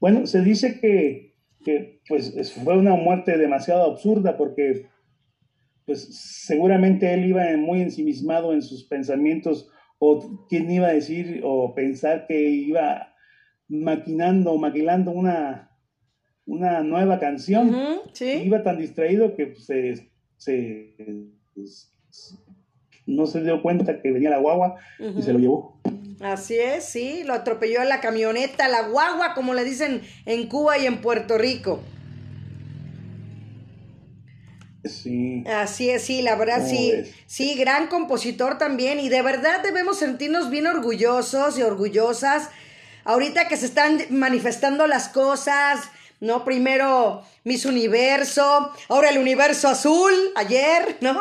Speaker 4: Bueno, se dice que, que pues, fue una muerte demasiado absurda porque pues seguramente él iba muy ensimismado en sus pensamientos o quién iba a decir o pensar que iba maquinando o maquilando una, una nueva canción. Iba tan distraído que se, pues, no se dio cuenta que venía la guagua y se lo llevó.
Speaker 3: Así es, sí, lo atropelló la camioneta, la guagua, como le dicen en Cuba y en Puerto Rico.
Speaker 4: Sí.
Speaker 3: Así es, sí, la verdad sí. Sí, gran compositor también y de verdad debemos sentirnos bien orgullosos y orgullosas. Ahorita que se están manifestando las cosas, ¿no? Primero Miss Universo, ahora el Universo Azul, ayer, ¿no?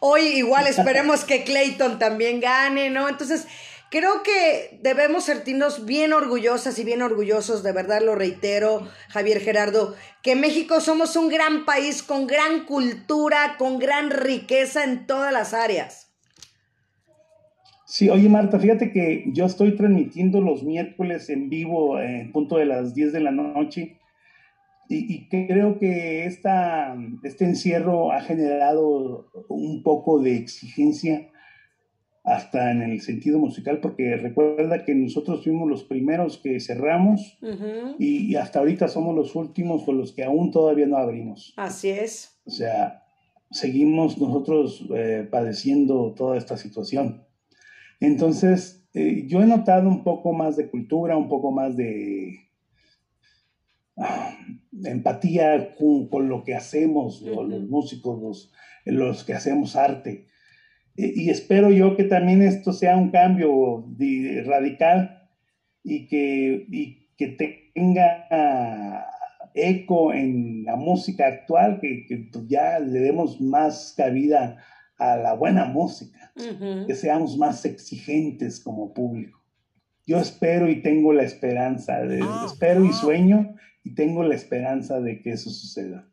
Speaker 3: Hoy igual esperemos que Clayton también gane, ¿no? Entonces, Creo que debemos sentirnos bien orgullosas y bien orgullosos, de verdad lo reitero, Javier Gerardo, que México somos un gran país con gran cultura, con gran riqueza en todas las áreas.
Speaker 4: Sí, oye Marta, fíjate que yo estoy transmitiendo los miércoles en vivo en punto de las 10 de la noche y, creo que esta, este encierro ha generado un poco de exigencia hasta en el sentido musical, porque recuerda que nosotros fuimos los primeros que cerramos y, hasta ahorita somos los últimos con los que aún todavía no abrimos.
Speaker 3: Así es.
Speaker 4: O sea, seguimos nosotros eh, padeciendo toda esta situación. Entonces, eh, yo he notado un poco más de cultura, un poco más de ah, empatía con, lo que hacemos, los músicos, los, los que hacemos arte y espero yo que también esto sea un cambio radical y que, que tenga eco en la música actual, que, pues ya le demos más cabida a la buena música, que seamos más exigentes como público. Yo espero y tengo la esperanza, ah, espero y ah. sueño y tengo la esperanza de que eso suceda.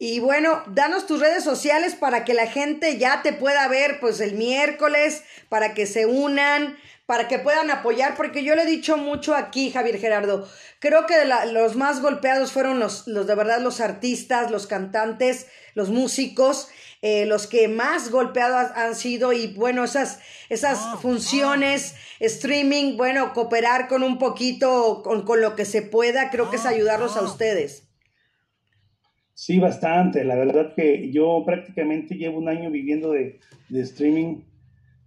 Speaker 3: Y bueno, danos tus redes sociales para que la gente ya te pueda ver pues el miércoles, para que se unan, para que puedan apoyar, porque yo le he dicho mucho aquí, Javier Gerardo, creo que los más golpeados fueron los, los de verdad los artistas, los cantantes, los músicos, eh, los que más golpeados han sido y bueno, esas, esas ah, funciones, streaming, bueno, cooperar con un poquito, con, con lo que se pueda, creo que es ah, ayudarlos a ustedes.
Speaker 4: Sí, bastante. La verdad que yo prácticamente llevo un año viviendo de, streaming,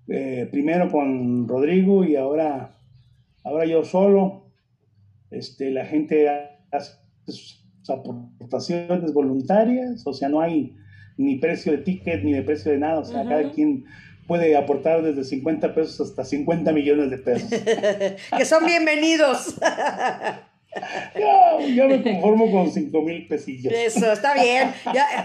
Speaker 4: eh, primero con Rodrigo y ahora, ahora yo solo. Este, la gente hace sus aportaciones voluntarias, o sea, no hay ni precio de ticket ni de precio de nada, o sea, cada quien puede aportar desde 50 pesos hasta 50 millones de pesos.
Speaker 3: que son bienvenidos.
Speaker 4: Yo, me conformo con cinco mil pesillos.
Speaker 3: Eso, está bien.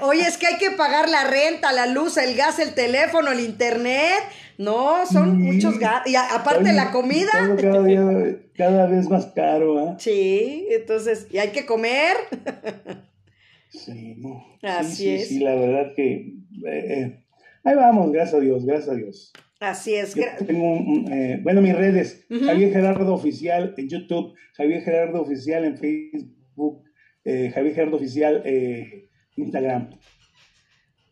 Speaker 3: oye, es que hay que pagar la renta, la luz, el gas, el teléfono, el internet. No, son muchos gastos. Y aparte la comida.
Speaker 4: cada, día, cada vez más caro. ¿eh?
Speaker 3: Sí, entonces, y hay que comer.
Speaker 4: Sí, Así es. Sí, la verdad que. Eh, eh, ahí vamos, gracias a Dios, gracias a Dios.
Speaker 3: Así es.
Speaker 4: tengo eh, bueno, mis redes, Javier Gerardo Oficial en YouTube, Javier Gerardo Oficial en Facebook, eh, Javier Gerardo Oficial eh, Instagram.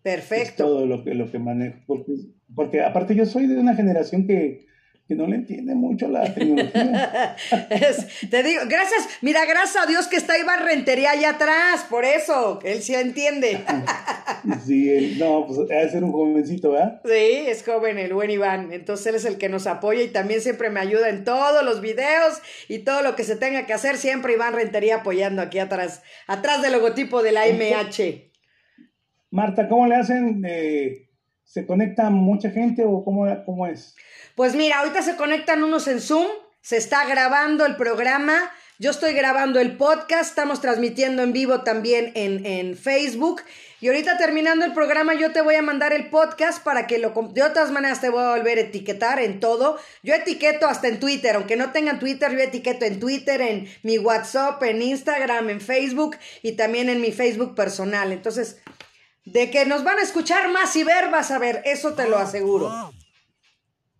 Speaker 3: Perfecto.
Speaker 4: todo lo que, lo que manejo. Porque, porque aparte yo soy de una generación que que no le entiende mucho la tecnología.
Speaker 3: te digo, gracias, mira, gracias a Dios que está Iván Rentería allá atrás, por eso, él sí entiende.
Speaker 4: sí, él, no, pues debe ser un jovencito, ¿verdad?
Speaker 3: Sí, es joven el buen Iván, entonces él es el que nos apoya y también siempre me ayuda en todos los videos y todo lo que se tenga que hacer, siempre Iván Rentería apoyando aquí atrás, atrás del logotipo de la MH.
Speaker 4: Marta, ¿cómo le hacen? ¿Se conecta mucha gente o cómo, cómo es?
Speaker 3: Pues mira, ahorita se conectan unos en Zoom, se está grabando el programa, yo estoy grabando el podcast, estamos transmitiendo en vivo también en, en, Facebook. Y ahorita terminando el programa, yo te voy a mandar el podcast para que lo... De otras maneras te voy a volver a etiquetar en todo. Yo etiqueto hasta en Twitter, aunque no tengan Twitter, yo etiqueto en Twitter, en mi WhatsApp, en Instagram, en Facebook y también en mi Facebook personal. Entonces, de que nos van a escuchar más y ver, vas a ver, eso te lo aseguro.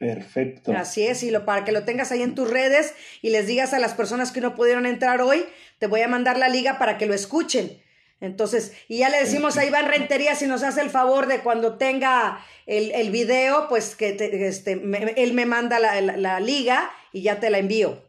Speaker 4: Perfecto.
Speaker 3: Así es, y lo, para que lo tengas ahí en tus redes y les digas a las personas que no pudieron entrar hoy, te voy a mandar la liga para que lo escuchen. Entonces, y ya le decimos a Iván Rentería si nos hace el favor de cuando tenga el, el video, pues que este, él me manda la, la, liga y ya te la envío.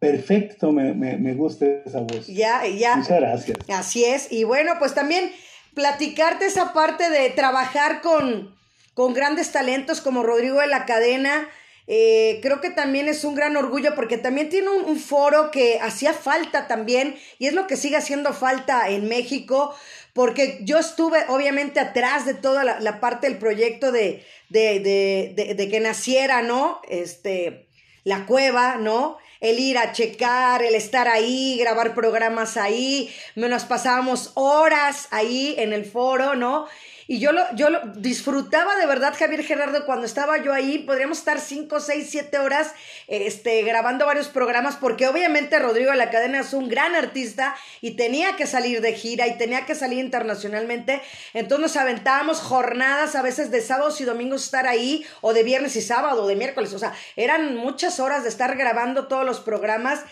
Speaker 4: Perfecto, me, me, me, gusta esa voz.
Speaker 3: Ya, ya.
Speaker 4: Muchas gracias.
Speaker 3: Así es. Y bueno, pues también platicarte esa parte de trabajar con, con grandes talentos como Rodrigo de la Cadena. Eh, creo que también es un gran orgullo porque también tiene un, foro que hacía falta también y es lo que sigue haciendo falta en México porque yo estuve obviamente atrás de toda la, parte del proyecto de, de, de, de, que naciera, ¿no? Este, la cueva, ¿no? el ir a checar, el estar ahí, grabar programas ahí, nos pasábamos horas ahí en el foro, ¿no? Y yo lo, yo lo disfrutaba de verdad, Javier Gerardo, cuando estaba yo ahí, podríamos estar 5, 6, 7 horas este, grabando varios programas, porque obviamente Rodrigo de la Cadena es un gran artista y tenía que salir de gira y tenía que salir internacionalmente. Entonces nos aventábamos jornadas a veces de sábados y domingos estar ahí, o de viernes y sábado, o de miércoles. O sea, eran muchas horas de estar grabando todos los programas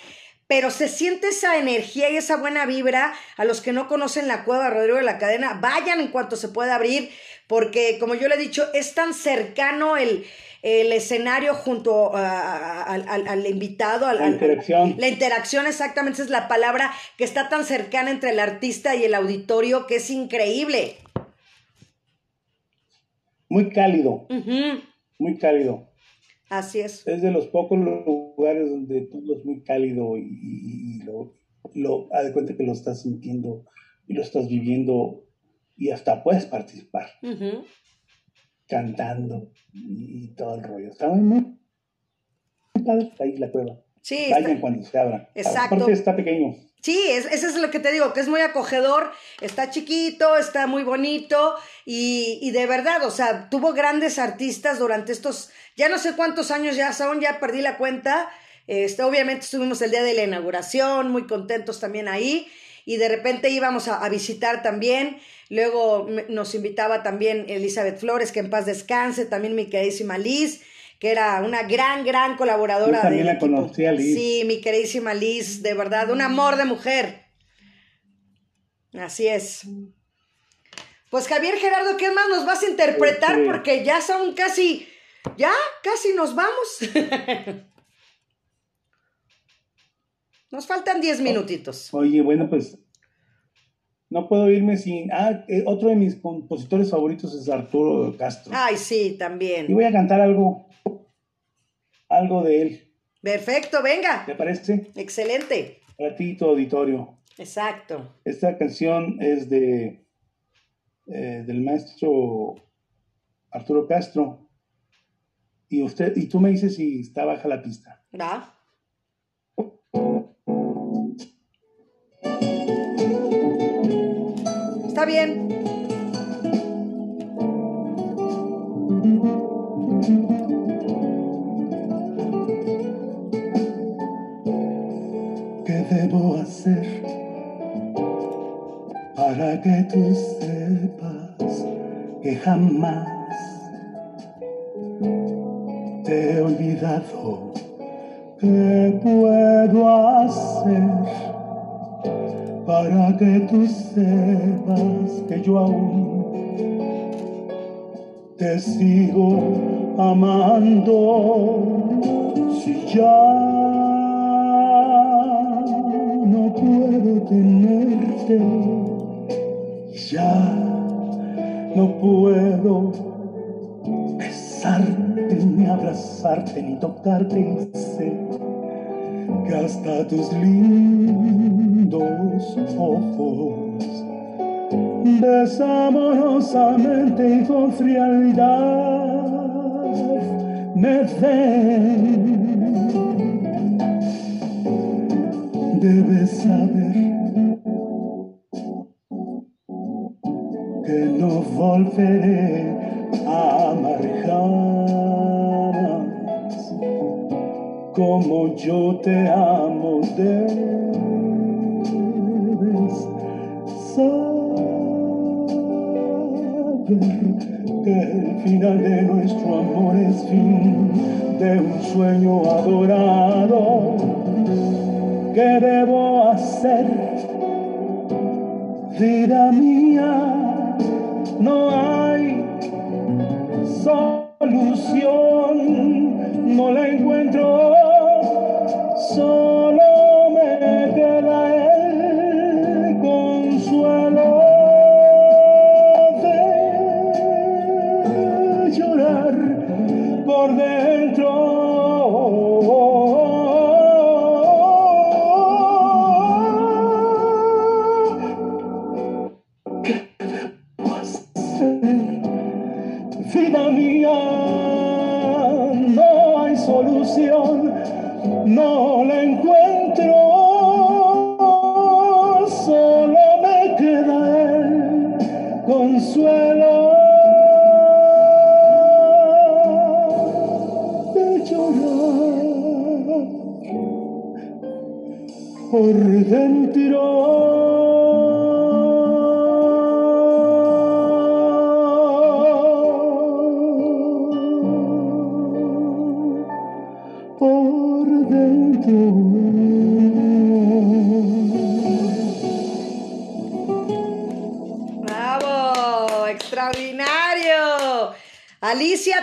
Speaker 3: pero se siente esa energía y esa buena vibra. A los que no conocen la cueva Rodrigo de la Cadena, vayan en cuanto se pueda abrir, porque como yo le he dicho, es tan cercano el, el escenario junto al, invitado.
Speaker 4: la interacción.
Speaker 3: la interacción, exactamente, es la palabra que está tan cercana entre el artista y el auditorio que es increíble.
Speaker 4: Muy cálido. Muy cálido.
Speaker 3: Así es.
Speaker 4: Es de los pocos lugares donde todo es muy cálido y, lo, lo de cuenta que lo estás sintiendo y lo estás viviendo y hasta puedes participar. Cantando y, todo el rollo. Está muy, padre ahí la cueva.
Speaker 3: Sí.
Speaker 4: Vayan cuando se abra.
Speaker 3: Exacto.
Speaker 4: Aparte está pequeño.
Speaker 3: Sí, es, eso es lo que te digo, que es muy acogedor, está chiquito, está muy bonito y, de verdad, o sea, tuvo grandes artistas durante estos, ya no sé cuántos años ya son, ya perdí la cuenta. Este, obviamente estuvimos el día de la inauguración, muy contentos también ahí y de repente íbamos a, visitar también. Luego nos invitaba también Elizabeth Flores, que en paz descanse, también mi queridísima Liz que era una gran, gran colaboradora.
Speaker 4: Yo también la conocí a Liz.
Speaker 3: Sí, mi queridísima Liz, de verdad, un amor de mujer. Así es. Pues Javier Gerardo, ¿qué más nos vas a interpretar? Este Porque ya son casi, ya casi nos vamos. nos faltan diez minutitos.
Speaker 4: Oye, bueno, pues no puedo irme sin. Ah, eh, otro de mis compositores favoritos es Arturo Castro.
Speaker 3: Ay, sí, también.
Speaker 4: Y voy a cantar algo, algo de él.
Speaker 3: Perfecto, venga.
Speaker 4: ¿Te parece?
Speaker 3: Excelente.
Speaker 4: Para ti, tu auditorio.
Speaker 3: Exacto.
Speaker 4: Esta canción es de eh, del maestro Arturo Castro. Y usted, y tú me dices si está baja la pista.
Speaker 3: Va. Está bien.
Speaker 4: Para que tú sepas que jamás te he olvidado? ¿Qué puedo hacer? para que tú sepas que yo aún te sigo amando si ya tenerte? Ya no puedo besarte, ni abrazarte, ni tocarte y sé que hasta tus lindos ojos desamorosamente y con frialdad me ven. Debes saber volveré a amar como yo te amo. Debes saber el final de nuestro amor es fin de un sueño adorado. ¿Qué debo hacer? Vida mía, no hay solución, no la encuentro, solo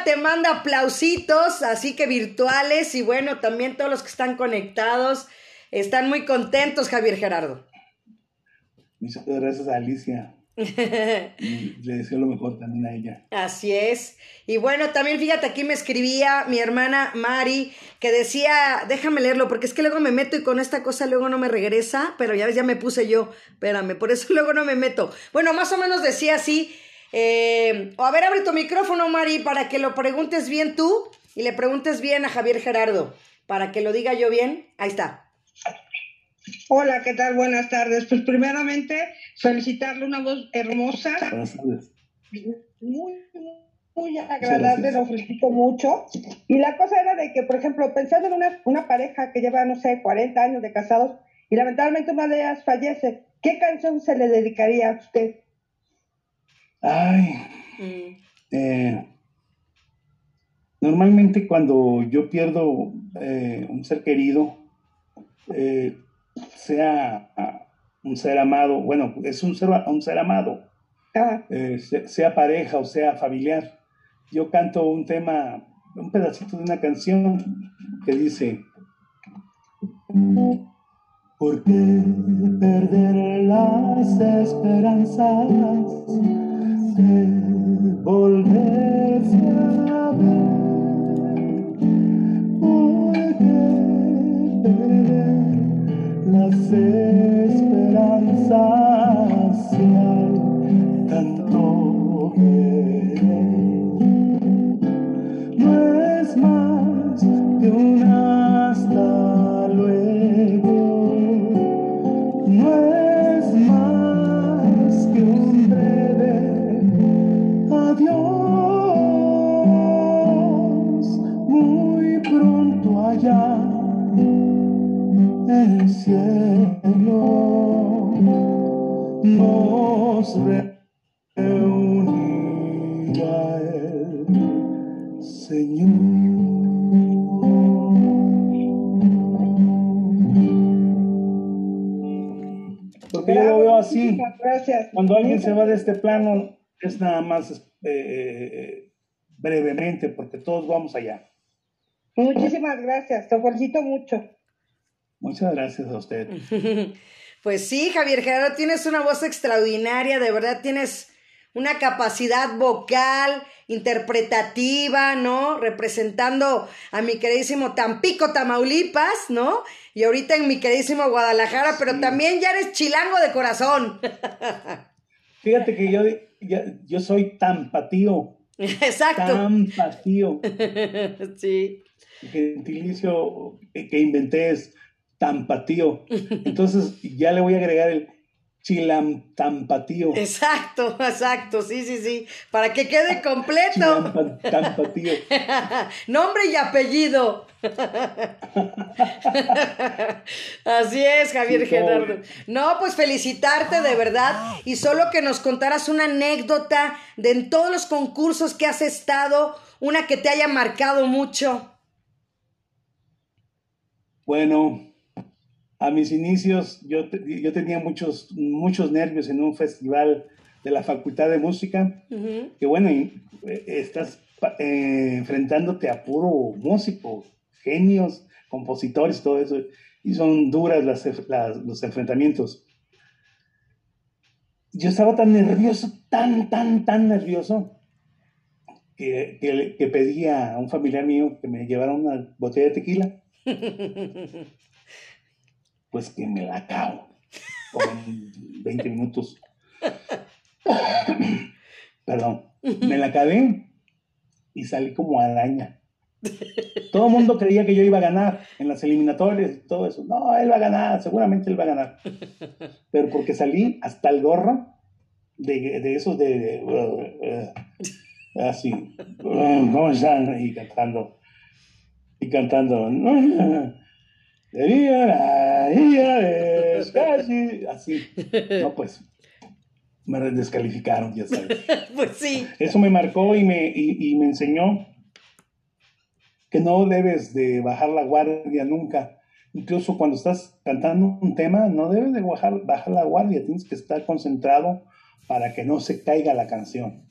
Speaker 3: Te manda aplausitos, así que virtuales y bueno, también todos los que están conectados. Están muy contentos, Javier Gerardo.
Speaker 4: Muchas gracias a Alicia. Le deseo lo mejor también a ella.
Speaker 3: Así es. Y bueno, también fíjate, aquí me escribía mi hermana Mari, que decía, déjame leerlo, porque es que luego me meto y con esta cosa luego no me regresa, pero ya ves, ya me puse yo, espérame, por eso luego no me meto. Bueno, más o menos decía así, eh, a ver, abre tu micrófono, Mari, para que lo preguntes bien tú y le preguntes bien a Javier Gerardo, para que lo diga yo bien. Ahí está.
Speaker 5: Hola, ¿qué tal? Buenas tardes. Pues primeramente felicitarle una voz hermosa.
Speaker 4: Buenas tardes.
Speaker 5: Muy, muy agradable, lo felicito mucho. Y la cosa era de que, por ejemplo, pensando en una, una pareja que lleva, no sé, 40 años de casados y lamentablemente una de ellas fallece, ¿qué canción se le dedicaría a usted?
Speaker 4: Ay.
Speaker 3: Mm.
Speaker 4: Eh, normalmente cuando yo pierdo eh, un ser querido, eh, sea ah, un ser amado, bueno, es un ser, un ser amado,
Speaker 5: Ah,
Speaker 4: eh, se- sea pareja o sea familiar. Yo canto un tema, un pedacito de una canción que dice, ¿por qué perder las esperanzas las nos reunirá el Señor. Porque yo lo veo así.
Speaker 5: Muchísimas Gracias.
Speaker 4: Cuando alguien se va de este plano, es nada más eh, brevemente, porque todos vamos allá.
Speaker 5: Muchísimas gracias, te felicito mucho.
Speaker 4: Muchas gracias a usted.
Speaker 3: Pues sí, Javier Gerardo, tienes una voz extraordinaria, de verdad tienes una capacidad vocal, interpretativa, ¿no? Representando a mi queridísimo Tampico, Tamaulipas, ¿no? Y ahorita en mi queridísimo Guadalajara, pero también ya eres chilango de corazón.
Speaker 4: Fíjate que yo, yo soy tampatío.
Speaker 3: Exacto.
Speaker 4: Tampatío.
Speaker 3: sí.
Speaker 4: Gentilicio que inventé es tampatío. Entonces ya le voy a agregar el chilamtampatío.
Speaker 3: Exacto, exacto, sí, sí, sí. Para que quede completo.
Speaker 4: Tampatío.
Speaker 3: Nombre y apellido. Así es, Javier Gerardo. No, pues felicitarte de verdad y solo que nos contaras una anécdota de en todos los concursos que has estado, una que te haya marcado mucho.
Speaker 4: Bueno, a mis inicios yo, yo tenía muchos, muchos nervios en un festival de la Facultad de Música, que bueno, eh, estás eh, enfrentándote a puro músico, genios, compositores, todo eso, y son duras las, los enfrentamientos. Yo estaba tan nervioso, tan, tan, tan nervioso, que, que, que pedí a un familiar mío que me llevara una botella de tequila. pues que me la acabo. Con 20 minutos. Perdón. Me la acabé y salí como araña. Todo el mundo creía que yo iba a ganar en las eliminatorias y todo eso. No, él va a ganar, seguramente él va a ganar. Pero porque salí hasta el gorro de, de esos de, uh, uh, así, uh, ¿cómo están? Y cantando, y cantando, casi, así. No, pues, me descalificaron, ya sabes.
Speaker 3: pues sí.
Speaker 4: Eso me marcó y me, y, me enseñó que no debes de bajar la guardia nunca. Incluso cuando estás cantando un tema, no debes de bajar, bajar la guardia, tienes que estar concentrado para que no se caiga la canción.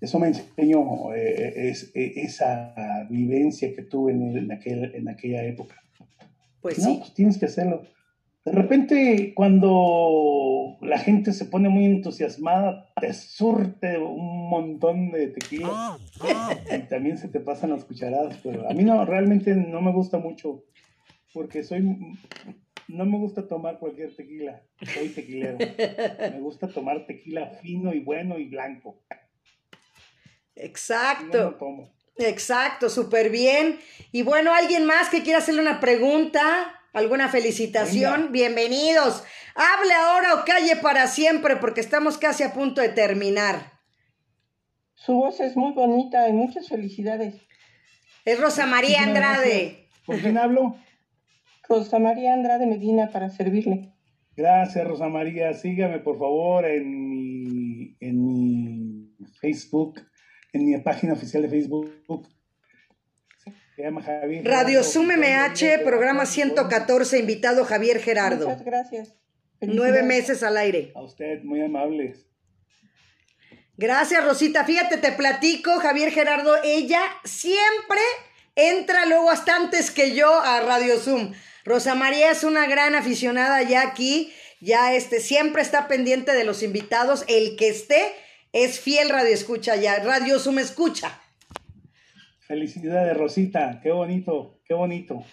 Speaker 4: Eso me enseñó eh, es, eh, esa vivencia que tuve en, en, aquel, en aquella época.
Speaker 3: Pues no,
Speaker 4: Pues tienes que hacerlo. De repente, cuando la gente se pone muy entusiasmada, te surte un montón de tequila ah, ah. y también se te pasan las cucharadas. Pero a mí no, realmente no me gusta mucho porque soy, no me gusta tomar cualquier tequila. Soy tequilero. Me gusta tomar tequila fino y bueno y blanco.
Speaker 3: Exacto. Exacto, súper bien. Y bueno, ¿alguien más que quiera hacerle una pregunta? ¿Alguna felicitación? Bienvenidos. Hable ahora o calle para siempre porque estamos casi a punto de terminar.
Speaker 5: Su voz es muy bonita y muchas felicidades.
Speaker 3: Es Rosa María Andrade.
Speaker 4: ¿Con quién hablo?
Speaker 5: Rosa María Andrade Medina para servirle.
Speaker 4: Gracias, Rosa María. Sígame, por favor, en mi, en mi Facebook en mi página oficial de Facebook. Se llama Javier.
Speaker 3: Radio Zoom MH, programa 114, invitado Javier Gerardo.
Speaker 5: Muchas gracias.
Speaker 3: Nueve meses al aire.
Speaker 4: A usted, muy amables.
Speaker 3: Gracias, Rosita. Fíjate, te platico, Javier Gerardo, ella siempre entra luego hasta antes que yo a Radio Zoom. Rosa María es una gran aficionada ya aquí, ya este, siempre está pendiente de los invitados, el que esté es fiel radio escucha ya, Radio Zoom escucha.
Speaker 4: Felicidades, Rosita, qué bonito, qué bonito.